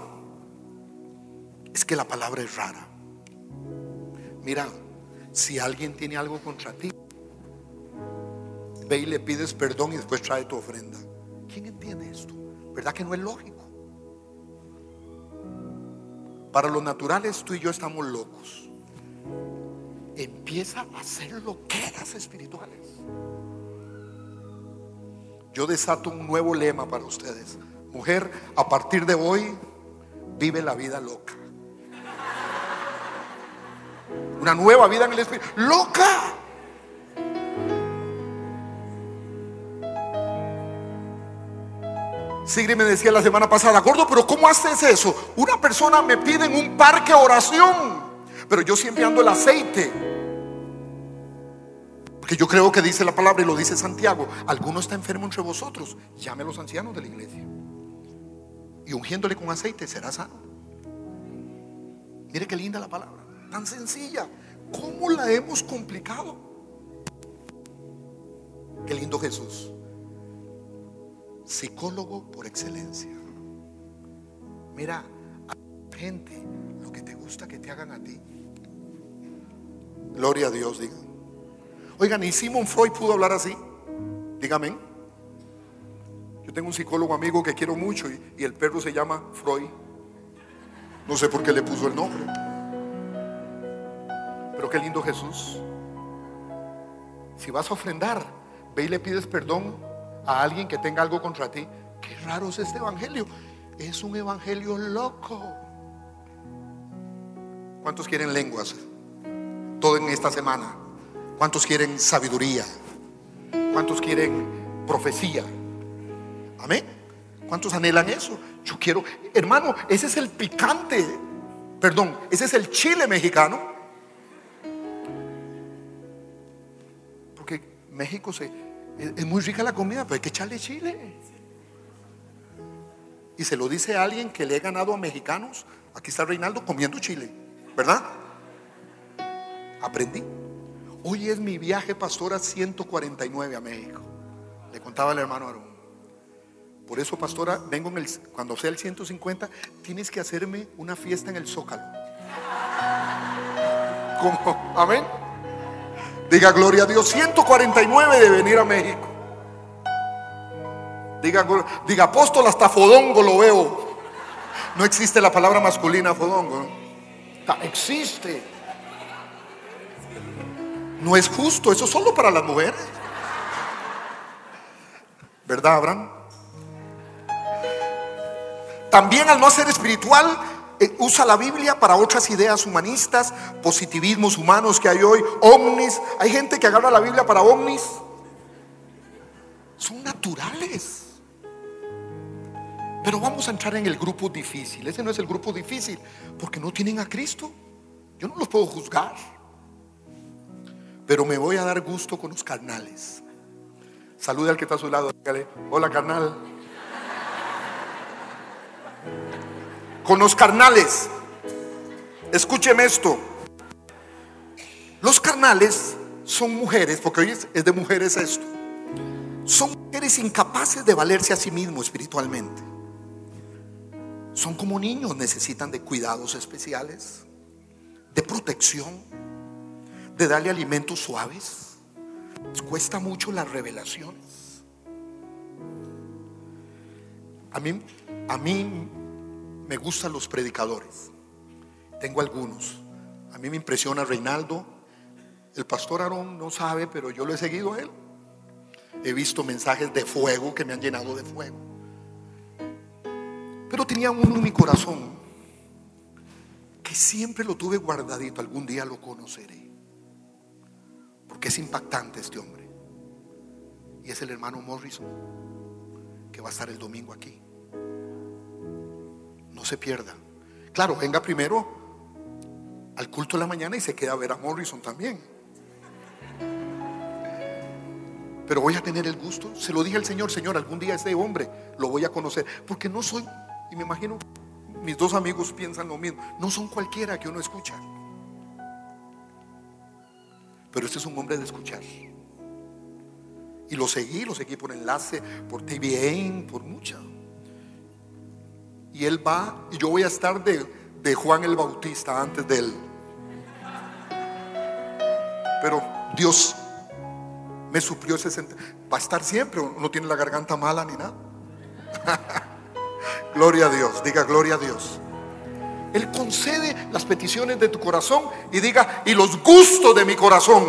Es que la palabra es rara. Mira, si alguien tiene algo contra ti, ve y le pides perdón y después trae tu ofrenda. ¿Quién entiende esto? ¿Verdad que no es lógico? Para los naturales tú y yo estamos locos. Empieza a hacer lo que eras espirituales. Yo desato un nuevo lema para ustedes. Mujer, a partir de hoy, vive la vida loca. Una nueva vida en el Espíritu. Loca. Sigrid me decía la semana pasada, gordo, pero ¿cómo haces eso? Una persona me pide en un parque oración, pero yo siempre ando el aceite. Porque yo creo que dice la palabra y lo dice Santiago. Alguno está enfermo entre vosotros. Llame a los ancianos de la iglesia. Y ungiéndole con aceite será sano. Mire qué linda la palabra. Tan sencilla. ¿Cómo la hemos complicado? Qué lindo Jesús. Psicólogo por excelencia. Mira, a gente lo que te gusta que te hagan a ti. Gloria a Dios, digan. Oigan, ¿y Simon Freud pudo hablar así? Dígame. Yo tengo un psicólogo amigo que quiero mucho y, el perro se llama Freud. No sé por qué le puso el nombre. Pero qué lindo Jesús. Si vas a ofrendar, ve y le pides perdón a alguien que tenga algo contra ti. Qué raro es este evangelio. Es un evangelio loco. ¿Cuántos quieren lenguas? Todo en esta semana. ¿Cuántos quieren sabiduría? ¿Cuántos quieren profecía? Amén. ¿Cuántos anhelan eso? Yo quiero, hermano, ese es el picante. Perdón, ese es el chile mexicano. México se, es, muy rica la comida, pero hay que echarle chile. Y se lo dice alguien que le he ganado a mexicanos. Aquí está Reinaldo comiendo chile, ¿verdad? Aprendí. Hoy es mi viaje, pastora, 149 a México. Le contaba al hermano Aarón. Por eso, pastora, vengo en el, cuando sea el 150, tienes que hacerme una fiesta en el Zócalo. ¿Cómo? Amén. Diga gloria a Dios. 149 de venir a México. Diga, diga apóstol, hasta fodongo lo veo. No existe la palabra masculina fodongo. Existe. No es justo, eso solo para las mujeres. ¿Verdad, Abraham? También al no ser espiritual, usa la Biblia para otras ideas humanistas, positivismos humanos que hay hoy, ovnis. Hay gente que agarra la Biblia para ovnis. Son naturales. Pero vamos a entrar en el grupo difícil. Ese no es el grupo difícil, porque no tienen a Cristo. Yo no los puedo juzgar pero me voy a dar gusto con los carnales. Salude al que está a su lado, dígale, hola carnal. Con los carnales, escúcheme esto. Los carnales son mujeres, porque hoy es de mujeres esto. Son mujeres incapaces de valerse a sí mismos espiritualmente. Son como niños, necesitan de cuidados especiales, de protección de darle alimentos suaves. Les cuesta mucho las revelaciones. A mí, a mí me gustan los predicadores. Tengo algunos. A mí me impresiona Reinaldo. El pastor Aarón no sabe, pero yo lo he seguido a él. He visto mensajes de fuego que me han llenado de fuego. Pero tenía uno en mi corazón que siempre lo tuve guardadito. Algún día lo conoceré que es impactante este hombre. Y es el hermano Morrison, que va a estar el domingo aquí. Pierda. Claro, venga primero al culto de la mañana y se queda a ver a Morrison también. Pero voy a tener el gusto, se lo dije al Señor, Señor, algún día ese hombre lo voy a conocer, porque no soy, y me imagino, mis dos amigos piensan lo mismo, no son cualquiera que uno escucha. Pero este es un hombre de escuchar. Y lo seguí, lo seguí por enlace, por TVN, por mucha. Y él va, y yo voy a estar de, de Juan el Bautista antes de él. Pero Dios me suplió ese Va a estar siempre, no tiene la garganta mala ni nada. gloria a Dios, diga gloria a Dios. Él concede las peticiones de tu corazón y diga, y los gustos de mi corazón.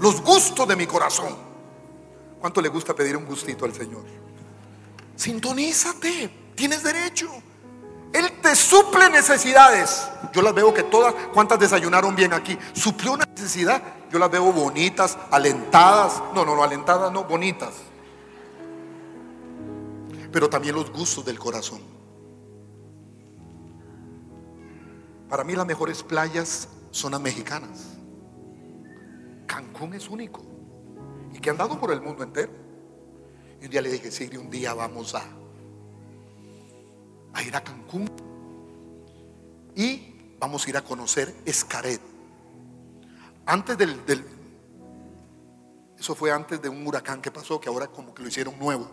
Los gustos de mi corazón. ¿Cuánto le gusta pedir un gustito al Señor? Sintonízate, tienes derecho. Él te suple necesidades. Yo las veo que todas, ¿cuántas desayunaron bien aquí? Suplió una necesidad. Yo las veo bonitas, alentadas. No, no, no, alentadas, no, bonitas. Pero también los gustos del corazón. Para mí las mejores playas son las mexicanas. Cancún es único y que han dado por el mundo entero. Y un día le dije, Sigri, un día vamos a, ir a Cancún y vamos a ir a conocer Escaret. Antes del, del, eso fue antes de un huracán que pasó, que ahora como que lo hicieron nuevo.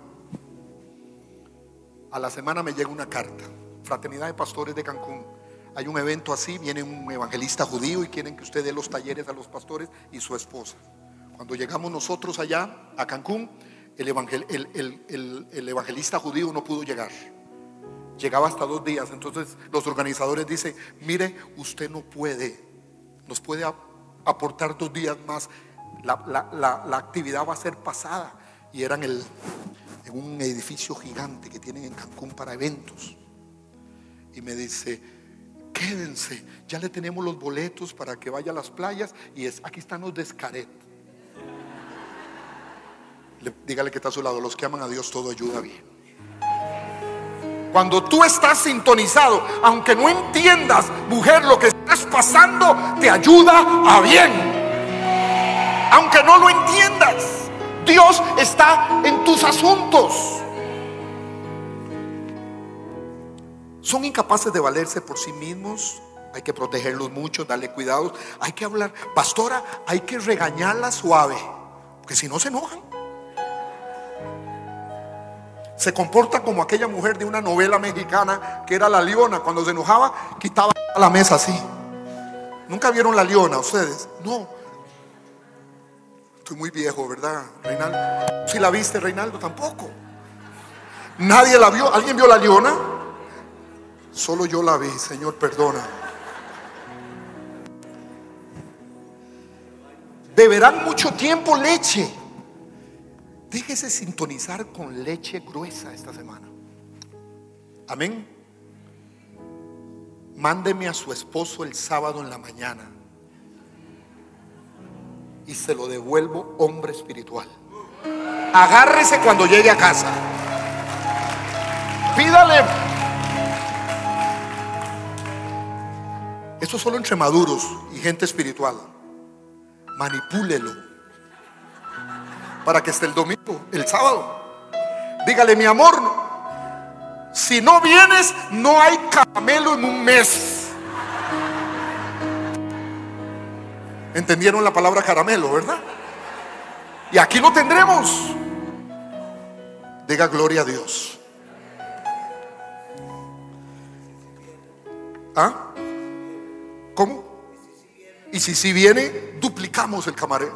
A la semana me llega una carta, Fraternidad de Pastores de Cancún. Hay un evento así, viene un evangelista judío y quieren que usted dé los talleres a los pastores y su esposa. Cuando llegamos nosotros allá a Cancún, el, el, evangelista judío no pudo llegar. Llegaba hasta dos días. Entonces los organizadores dicen, mire, usted no puede, nos puede aportar dos días más. La, actividad va a ser pasada. Y eran en un edificio gigante que tienen en Cancún para eventos. Y me dice, quédense, ya le tenemos los boletos para que vaya a las playas y es, aquí están los de. Dígale que está a su lado, los que aman a Dios todo ayuda bien. Cuando tú estás sintonizado, aunque no entiendas, mujer, lo que estás pasando, te ayuda a bien. Aunque no lo entiendas, Dios está en tus asuntos. Son incapaces de valerse por sí mismos. Hay que protegerlos mucho, darle cuidado. Hay que hablar. Pastora, hay que regañarla suave. Porque si no se enojan. Se comporta como aquella mujer de una novela mexicana que era la leona. Cuando se enojaba, quitaba la mesa así. ¿Nunca vieron la leona ustedes? No. Estoy muy viejo, ¿verdad, Reinaldo? Si la viste, Reinaldo, tampoco. Nadie la vio. ¿Alguien vio la leona? Solo yo la vi, Señor, perdona. Beberán mucho tiempo leche. Déjese sintonizar con leche gruesa esta semana. Amén. Mándeme a su esposo el sábado en la mañana y se lo devuelvo hombre espiritual. Agárrese cuando llegue a casa. Pídale Esto solo entre maduros y gente espiritual. Manipúlelo. Para que esté el domingo, el sábado. Dígale, mi amor, si no vienes, no hay caramelo en un mes. ¿Entendieron la palabra caramelo, verdad? Y aquí lo tendremos. Diga gloria a Dios. ¿Ah? ¿Cómo? Y si si viene, duplicamos el camarero.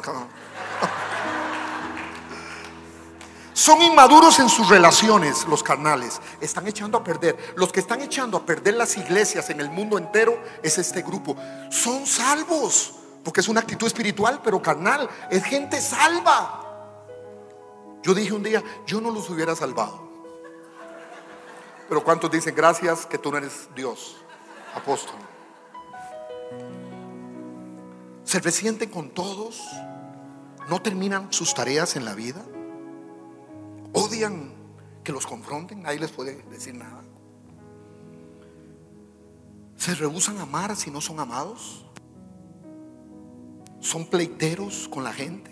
Son inmaduros en sus relaciones, los carnales. Están echando a perder. Los que están echando a perder las iglesias en el mundo entero es este grupo. Son salvos, porque es una actitud espiritual, pero carnal. Es gente salva. Yo dije un día, yo no los hubiera salvado. Pero ¿cuántos dicen gracias que tú no eres Dios, apóstol? se resienten con todos, no terminan sus tareas en la vida, odian que los confronten, nadie les puede decir nada. Se rehusan a amar si no son amados. Son pleiteros con la gente.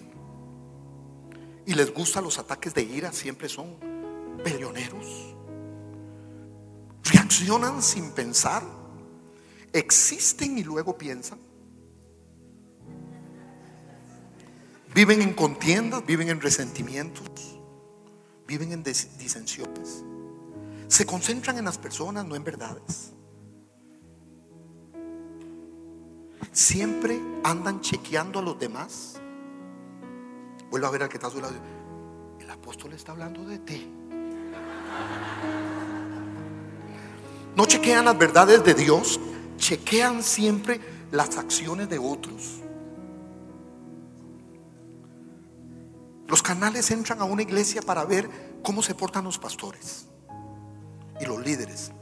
Y les gustan los ataques de ira, siempre son peleoneros. Reaccionan sin pensar. Existen y luego piensan. Viven en contiendas, viven en resentimientos, viven en disensiones. Se concentran en las personas, no en verdades. Siempre andan chequeando a los demás. Vuelvo a ver al que está a su lado. El apóstol está hablando de ti. No chequean las verdades de Dios, chequean siempre las acciones de otros. Los canales entran a una iglesia para ver cómo se portan los pastores y los líderes.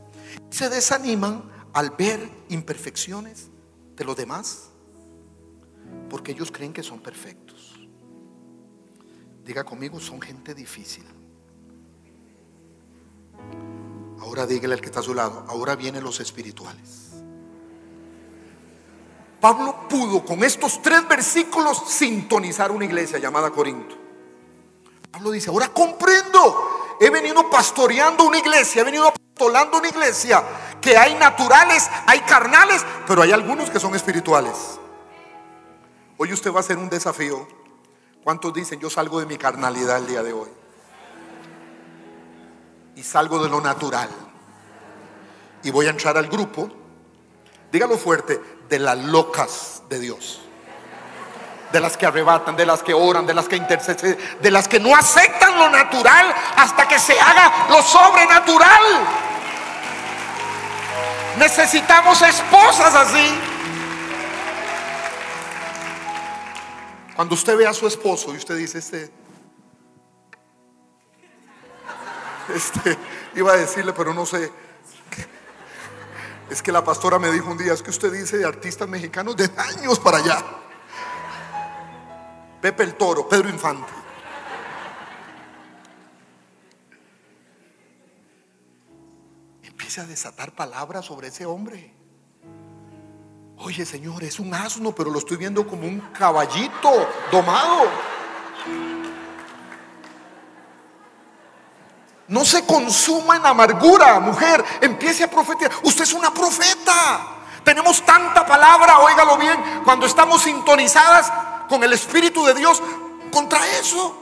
Se desaniman al ver imperfecciones de los demás porque ellos creen que son perfectos. Diga conmigo, son gente difícil. Ahora dígale al que está a su lado, ahora vienen los espirituales. Pablo pudo con estos tres versículos sintonizar una iglesia llamada Corinto. Pablo dice, ahora comprendo, he venido pastoreando una iglesia, he venido apostolando una iglesia, que hay naturales, hay carnales, pero hay algunos que son espirituales. Hoy usted va a hacer un desafío. ¿Cuántos dicen, yo salgo de mi carnalidad el día de hoy? Y salgo de lo natural. Y voy a entrar al grupo, dígalo fuerte, de las locas de Dios. De las que arrebatan, de las que oran, de las que interceden, de las que no aceptan lo natural hasta que se haga lo sobrenatural. Necesitamos esposas así. Cuando usted ve a su esposo y usted dice, este, este, iba a decirle, pero no sé. Es que la pastora me dijo un día, es que usted dice de artistas mexicanos de años para allá. Pepe el Toro, Pedro Infante. Empieza a desatar palabras sobre ese hombre. Oye, Señor, es un asno, pero lo estoy viendo como un caballito domado. No se consuma en amargura, mujer. Empiece a profetizar. Usted es una profeta. Tenemos tanta palabra, óigalo bien, cuando estamos sintonizadas con el Espíritu de Dios contra eso.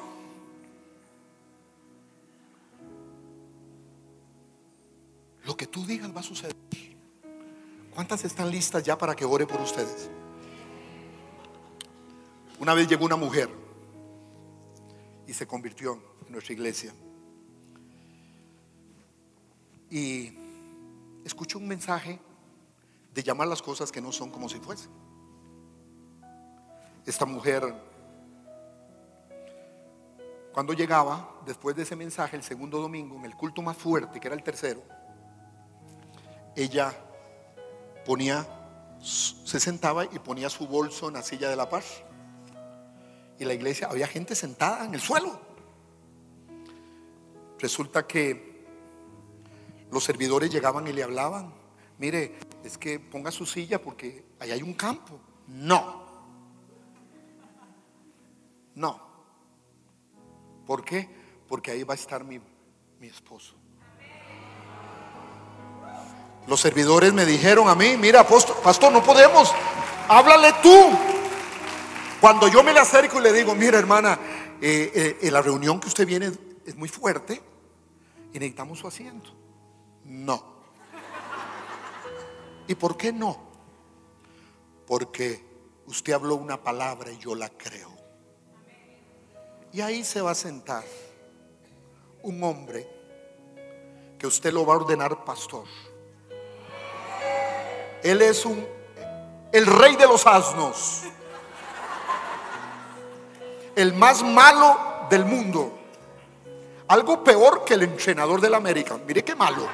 Lo que tú digas va a suceder. ¿Cuántas están listas ya para que ore por ustedes? Una vez llegó una mujer y se convirtió en nuestra iglesia. Y escuchó un mensaje de llamar las cosas que no son como si fuesen. Esta mujer, cuando llegaba, después de ese mensaje, el segundo domingo, en el culto más fuerte, que era el tercero, ella ponía, se sentaba y ponía su bolso en la silla de la paz. Y la iglesia, había gente sentada en el suelo. Resulta que los servidores llegaban y le hablaban. Mire, es que ponga su silla porque ahí hay un campo. No. No. ¿Por qué? Porque ahí va a estar mi, mi esposo. Los servidores me dijeron a mí, mira, pastor, no podemos, háblale tú. Cuando yo me le acerco y le digo, mira hermana, eh, eh, en la reunión que usted viene es muy fuerte y necesitamos su asiento. No. ¿Y por qué no? Porque usted habló una palabra y yo la creo. Y ahí se va a sentar un hombre que usted lo va a ordenar pastor él es un el rey de los asnos. El más malo del mundo. Algo peor que el entrenador del América. Mire qué malo.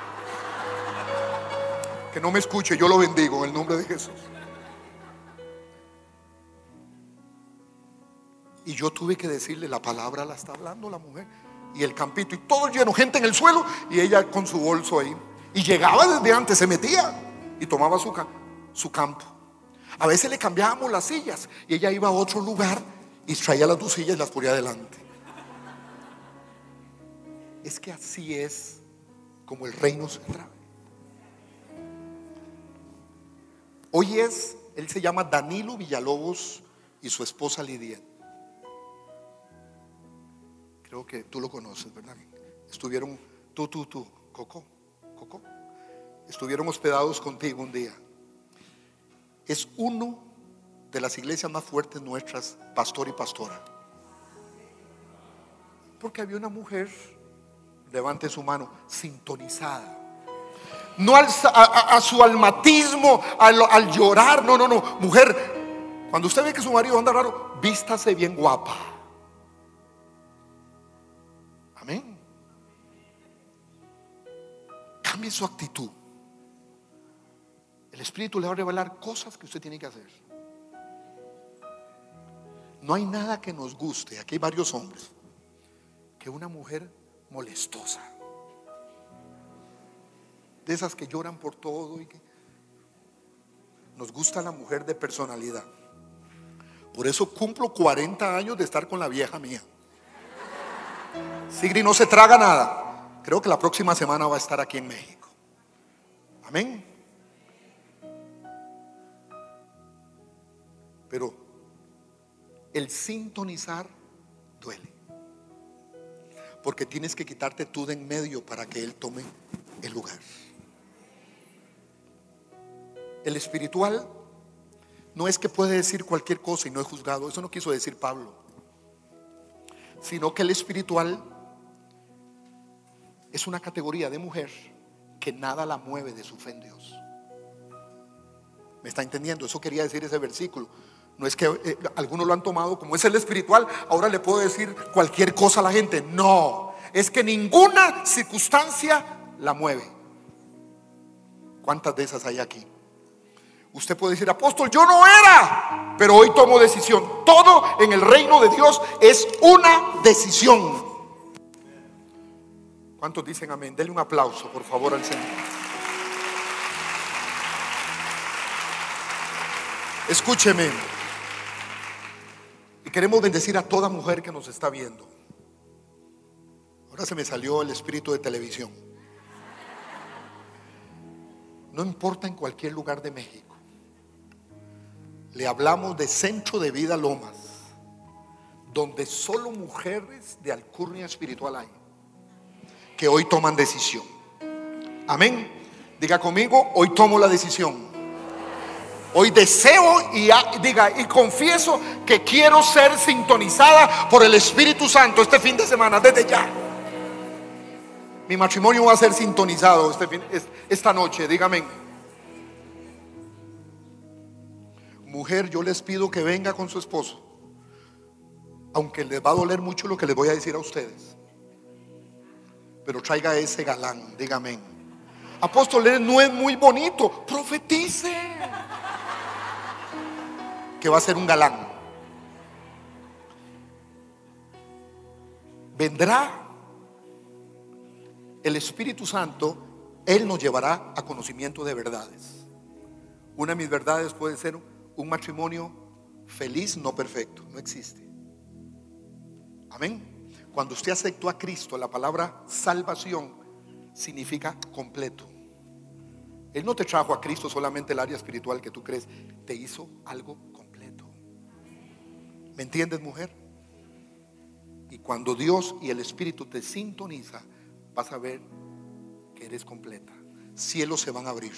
Que no me escuche, yo lo bendigo en el nombre de Jesús. Y yo tuve que decirle, la palabra la está hablando la mujer. Y el campito, y todo lleno, gente en el suelo, y ella con su bolso ahí. Y llegaba desde antes, se metía y tomaba su, su campo. A veces le cambiábamos las sillas y ella iba a otro lugar y traía las dos sillas y las ponía adelante. Es que así es como el reino se trae. Hoy es, él se llama Danilo Villalobos y su esposa Lidia. Creo que tú lo conoces, ¿verdad? Estuvieron tú, tú, tú, Coco, Coco estuvieron hospedados contigo un día. Es uno de las iglesias más fuertes nuestras, pastor y pastora. Porque había una mujer, levante su mano, sintonizada. No al, a, su almatismo, al, al llorar, no, no, no. Mujer, cuando usted ve que su marido anda raro, vístase bien guapa. Su actitud. El Espíritu le va a revelar cosas que usted tiene que hacer. No hay nada que nos guste, aquí hay varios hombres, que una mujer molestosa. De esas que lloran por todo y que... Nos gusta la mujer de personalidad. Por eso cumplo 40 años de estar con la vieja mía. Sigri no se traga nada. Creo que la próxima semana va a estar aquí en México. Amén. Pero el sintonizar duele. Porque tienes que quitarte tú de en medio para que Él tome el lugar. El espiritual no es que puede decir cualquier cosa y no es juzgado. Eso no quiso decir Pablo. Sino que el espiritual es una categoría de mujer que nada la mueve de su fe en Dios. ¿Me está entendiendo? Eso quería decir ese versículo. No es que eh, algunos lo han tomado como es el espiritual, ahora le puedo decir cualquier cosa a la gente. No, es que ninguna circunstancia la mueve. ¿Cuántas de esas hay aquí? Usted puede decir, apóstol, yo no era, pero hoy tomo decisión. Todo en el reino de Dios es una decisión. ¿Cuántos dicen amén? Denle un aplauso, por favor, al Señor. Escúcheme. Y queremos bendecir a toda mujer que nos está viendo. Ahora se me salió el espíritu de televisión. No importa en cualquier lugar de México. Le hablamos de Centro de Vida Lomas, donde solo mujeres de alcurnia espiritual hay, hoy toman decisión. Amén. Diga conmigo, hoy tomo la decisión Hoy deseo y diga y confieso que quiero ser sintonizada por el Espíritu Santo este fin de semana, desde ya. Mi matrimonio va a ser sintonizado este esta noche, dígame. Mujer, yo les pido que venga con su esposo, aunque les va a doler mucho lo que les voy a decir a ustedes. Pero traiga ese galán, dígame. Apóstol, no es muy bonito, profetice que va a ser un galán. Vendrá el Espíritu Santo, Él nos llevará a conocimiento de verdades. Una de mis verdades puede ser un matrimonio feliz, no perfecto, no existe. Amén. Cuando usted aceptó a Cristo, la palabra salvación significa completo. Él no te trajo a Cristo solamente el área espiritual que tú crees, te hizo algo ¿Me entiendes, mujer? Y cuando Dios y el Espíritu te sintoniza, vas a ver que eres completa. Cielos se van a abrir.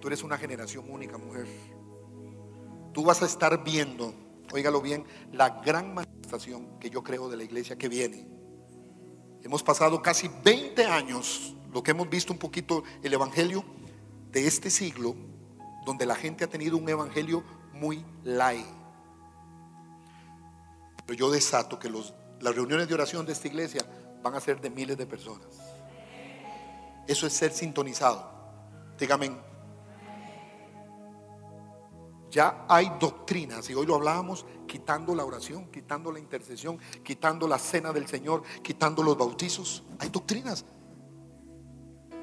Tú eres una generación única, mujer. Tú vas a estar viendo, óigalo bien, la gran manifestación que yo creo de la iglesia que viene. Hemos pasado casi 20 años, lo que hemos visto un poquito el evangelio de este siglo, donde la gente ha tenido un evangelio muy light pero yo desato que las reuniones de oración de esta iglesia van a ser de miles de personas. Eso es ser sintonizado. Dígame. Ya hay doctrinas, y hoy lo hablábamos, quitando la oración, quitando la intercesión, quitando la cena del Señor, quitando los bautizos. Hay doctrinas.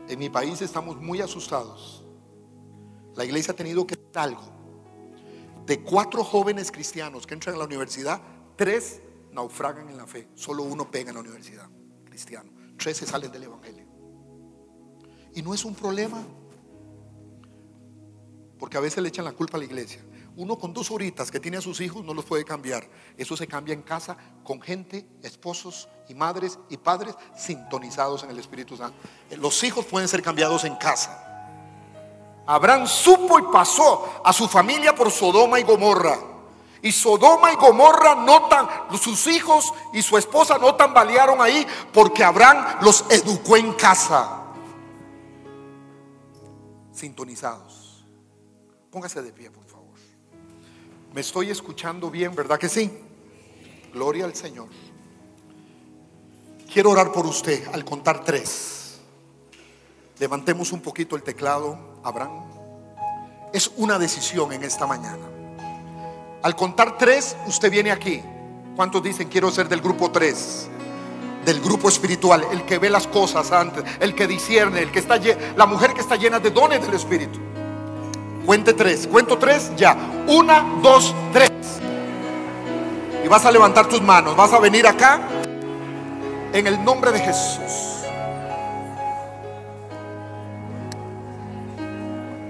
En mi país estamos muy asustados. La iglesia ha tenido que hacer algo. De cuatro jóvenes cristianos que entran a la universidad, Tres naufragan en la fe, solo uno pega en la universidad, cristiano. Tres se salen del Evangelio. Y no es un problema, porque a veces le echan la culpa a la iglesia. Uno con dos horitas que tiene a sus hijos no los puede cambiar. Eso se cambia en casa con gente, esposos y madres y padres sintonizados en el Espíritu Santo. Los hijos pueden ser cambiados en casa. Abraham supo y pasó a su familia por Sodoma y Gomorra. Y Sodoma y Gomorra no sus hijos y su esposa no tambalearon ahí porque Abraham los educó en casa. Sintonizados. Póngase de pie, por favor. Me estoy escuchando bien, ¿verdad que sí? Gloria al Señor. Quiero orar por usted al contar tres. Levantemos un poquito el teclado, Abraham. Es una decisión en esta mañana. Al contar tres, usted viene aquí. ¿Cuántos dicen quiero ser del grupo tres? Del grupo espiritual, el que ve las cosas antes, el que discierne, el que está la mujer que está llena de dones del Espíritu. Cuente tres. Cuento tres, ya. Una, dos, tres. Y vas a levantar tus manos. Vas a venir acá. En el nombre de Jesús.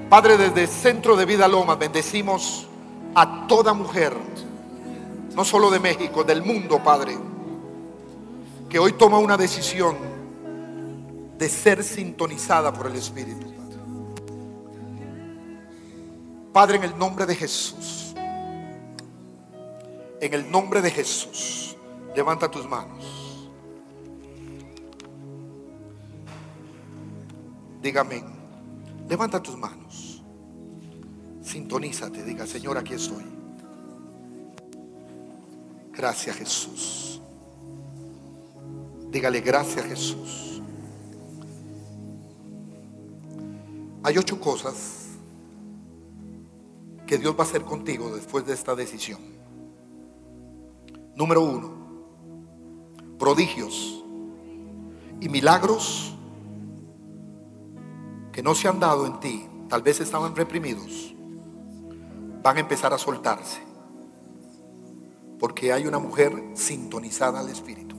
Padre, desde Centro de Vida Lomas bendecimos a toda mujer, no solo de México, del mundo, Padre, que hoy toma una decisión de ser sintonizada por el Espíritu. Padre, en el nombre de Jesús, en el nombre de Jesús, levanta tus manos. Dígame, levanta tus manos. Sintonízate, diga, Señor, aquí estoy. Gracias Jesús. Dígale, gracias Jesús. Hay ocho cosas que Dios va a hacer contigo después de esta decisión. Número uno, prodigios y milagros que no se han dado en ti, tal vez estaban reprimidos, van a empezar a soltarse. Porque hay una mujer sintonizada al Espíritu.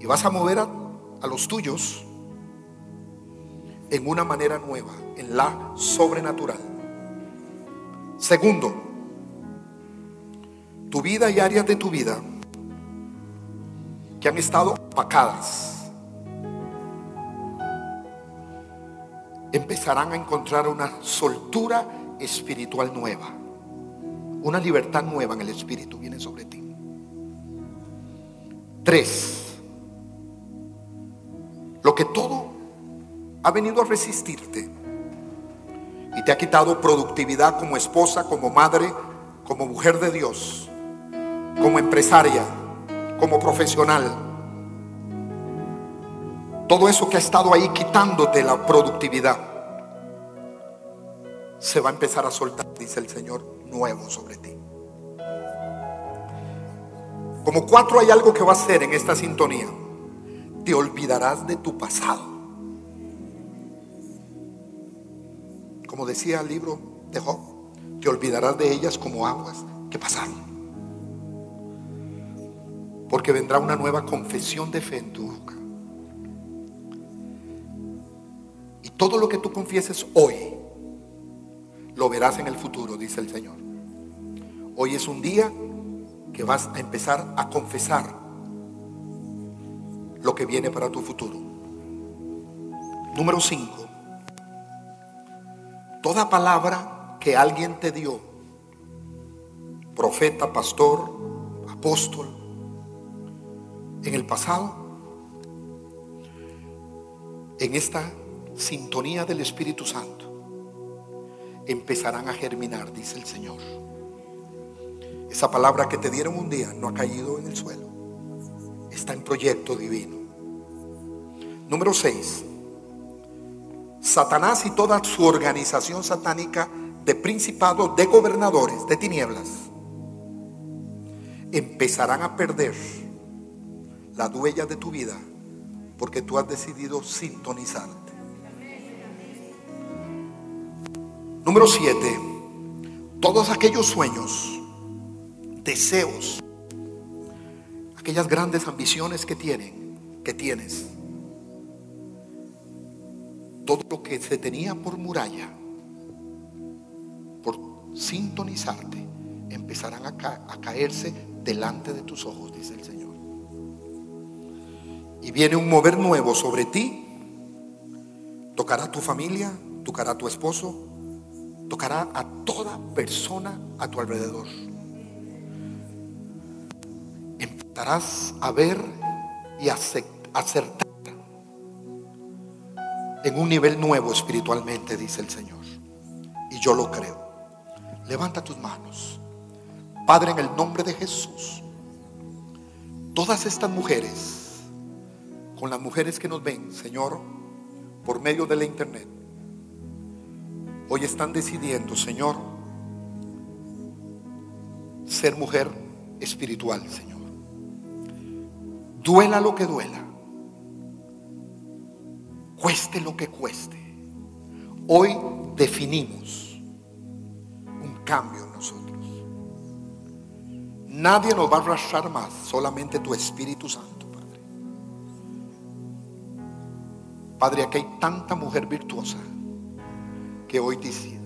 Y vas a mover a, a los tuyos en una manera nueva, en la sobrenatural. Segundo, tu vida y áreas de tu vida que han estado opacadas empezarán a encontrar una soltura espiritual nueva. Una libertad nueva en el espíritu viene sobre ti. Tres, lo que todo ha venido a resistirte y te ha quitado productividad como esposa, como madre, como mujer de Dios, como empresaria, como profesional. Todo eso que ha estado ahí quitándote la productividad se va a empezar a soltar, dice el Señor, nuevo sobre ti. Como cuatro hay algo que va a hacer en esta sintonía. Te olvidarás de tu pasado. Como decía el libro de Job, te olvidarás de ellas como aguas que pasaron. Porque vendrá una nueva confesión de fe en tu boca. Y todo lo que tú confieses hoy, lo verás en el futuro, dice el Señor. Hoy es un día que vas a empezar a confesar lo que viene para tu futuro. Número 5. Toda palabra que alguien te dio, profeta, pastor, apóstol, en el pasado, en esta sintonía del Espíritu Santo, empezarán a germinar, dice el Señor. Esa palabra que te dieron un día no ha caído en el suelo, está en proyecto divino. Número 6. Satanás y toda su organización satánica de principados, de gobernadores, de tinieblas, empezarán a perder la dueña de tu vida porque tú has decidido sintonizarte. Número 7. Todos aquellos sueños, deseos, aquellas grandes ambiciones que tienen, que tienes, todo lo que se tenía por muralla, por sintonizarte, empezarán a, caerse delante de tus ojos, dice el Señor. Y viene un mover nuevo sobre ti. Tocará tu familia, tocará tu esposo, tocará a toda persona a tu alrededor. Empezarás a ver y a acertar en un nivel nuevo espiritualmente, dice el Señor. Y yo lo creo. Levanta tus manos. Padre, en el nombre de Jesús, todas estas mujeres, con las mujeres que nos ven, Señor, por medio de la internet, hoy están decidiendo, Señor, ser mujer espiritual, Señor. Duela lo que duela cueste lo que cueste. Hoy definimos un cambio en nosotros. Nadie nos va a arrastrar más, solamente tu Espíritu Santo, Padre. Padre, aquí hay tanta mujer virtuosa que hoy dice,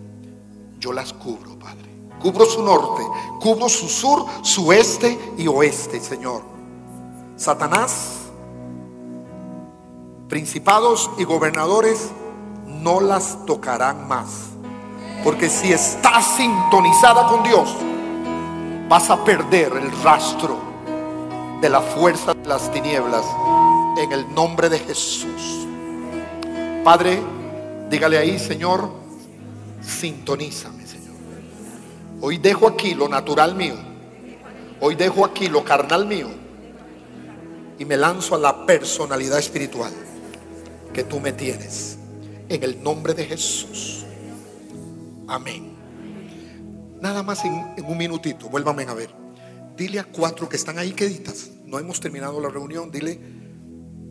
yo las cubro, Padre. Cubro su norte, cubro su sur, su este y oeste, Señor. Satanás, principados y gobernadores no las tocarán más. Porque si estás sintonizada con Dios, vas a perder el rastro de la fuerza de las tinieblas en el nombre de Jesús. Padre, dígale ahí, Señor, sintonízame, Señor. Hoy dejo aquí lo natural mío. Hoy dejo aquí lo carnal mío. Y me lanzo a la personalidad espiritual que tú me tienes. En el nombre de Jesús. Amén. Nada más en, un minutito, vuélvame a ver. Dile a cuatro que están ahí queditas. No hemos terminado la reunión. Dile,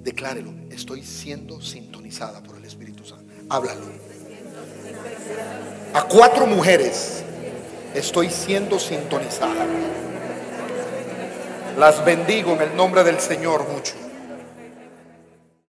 declárelo. Estoy siendo sintonizada por el Espíritu Santo. Háblalo. A cuatro mujeres estoy siendo sintonizada. Las bendigo en el nombre del Señor mucho.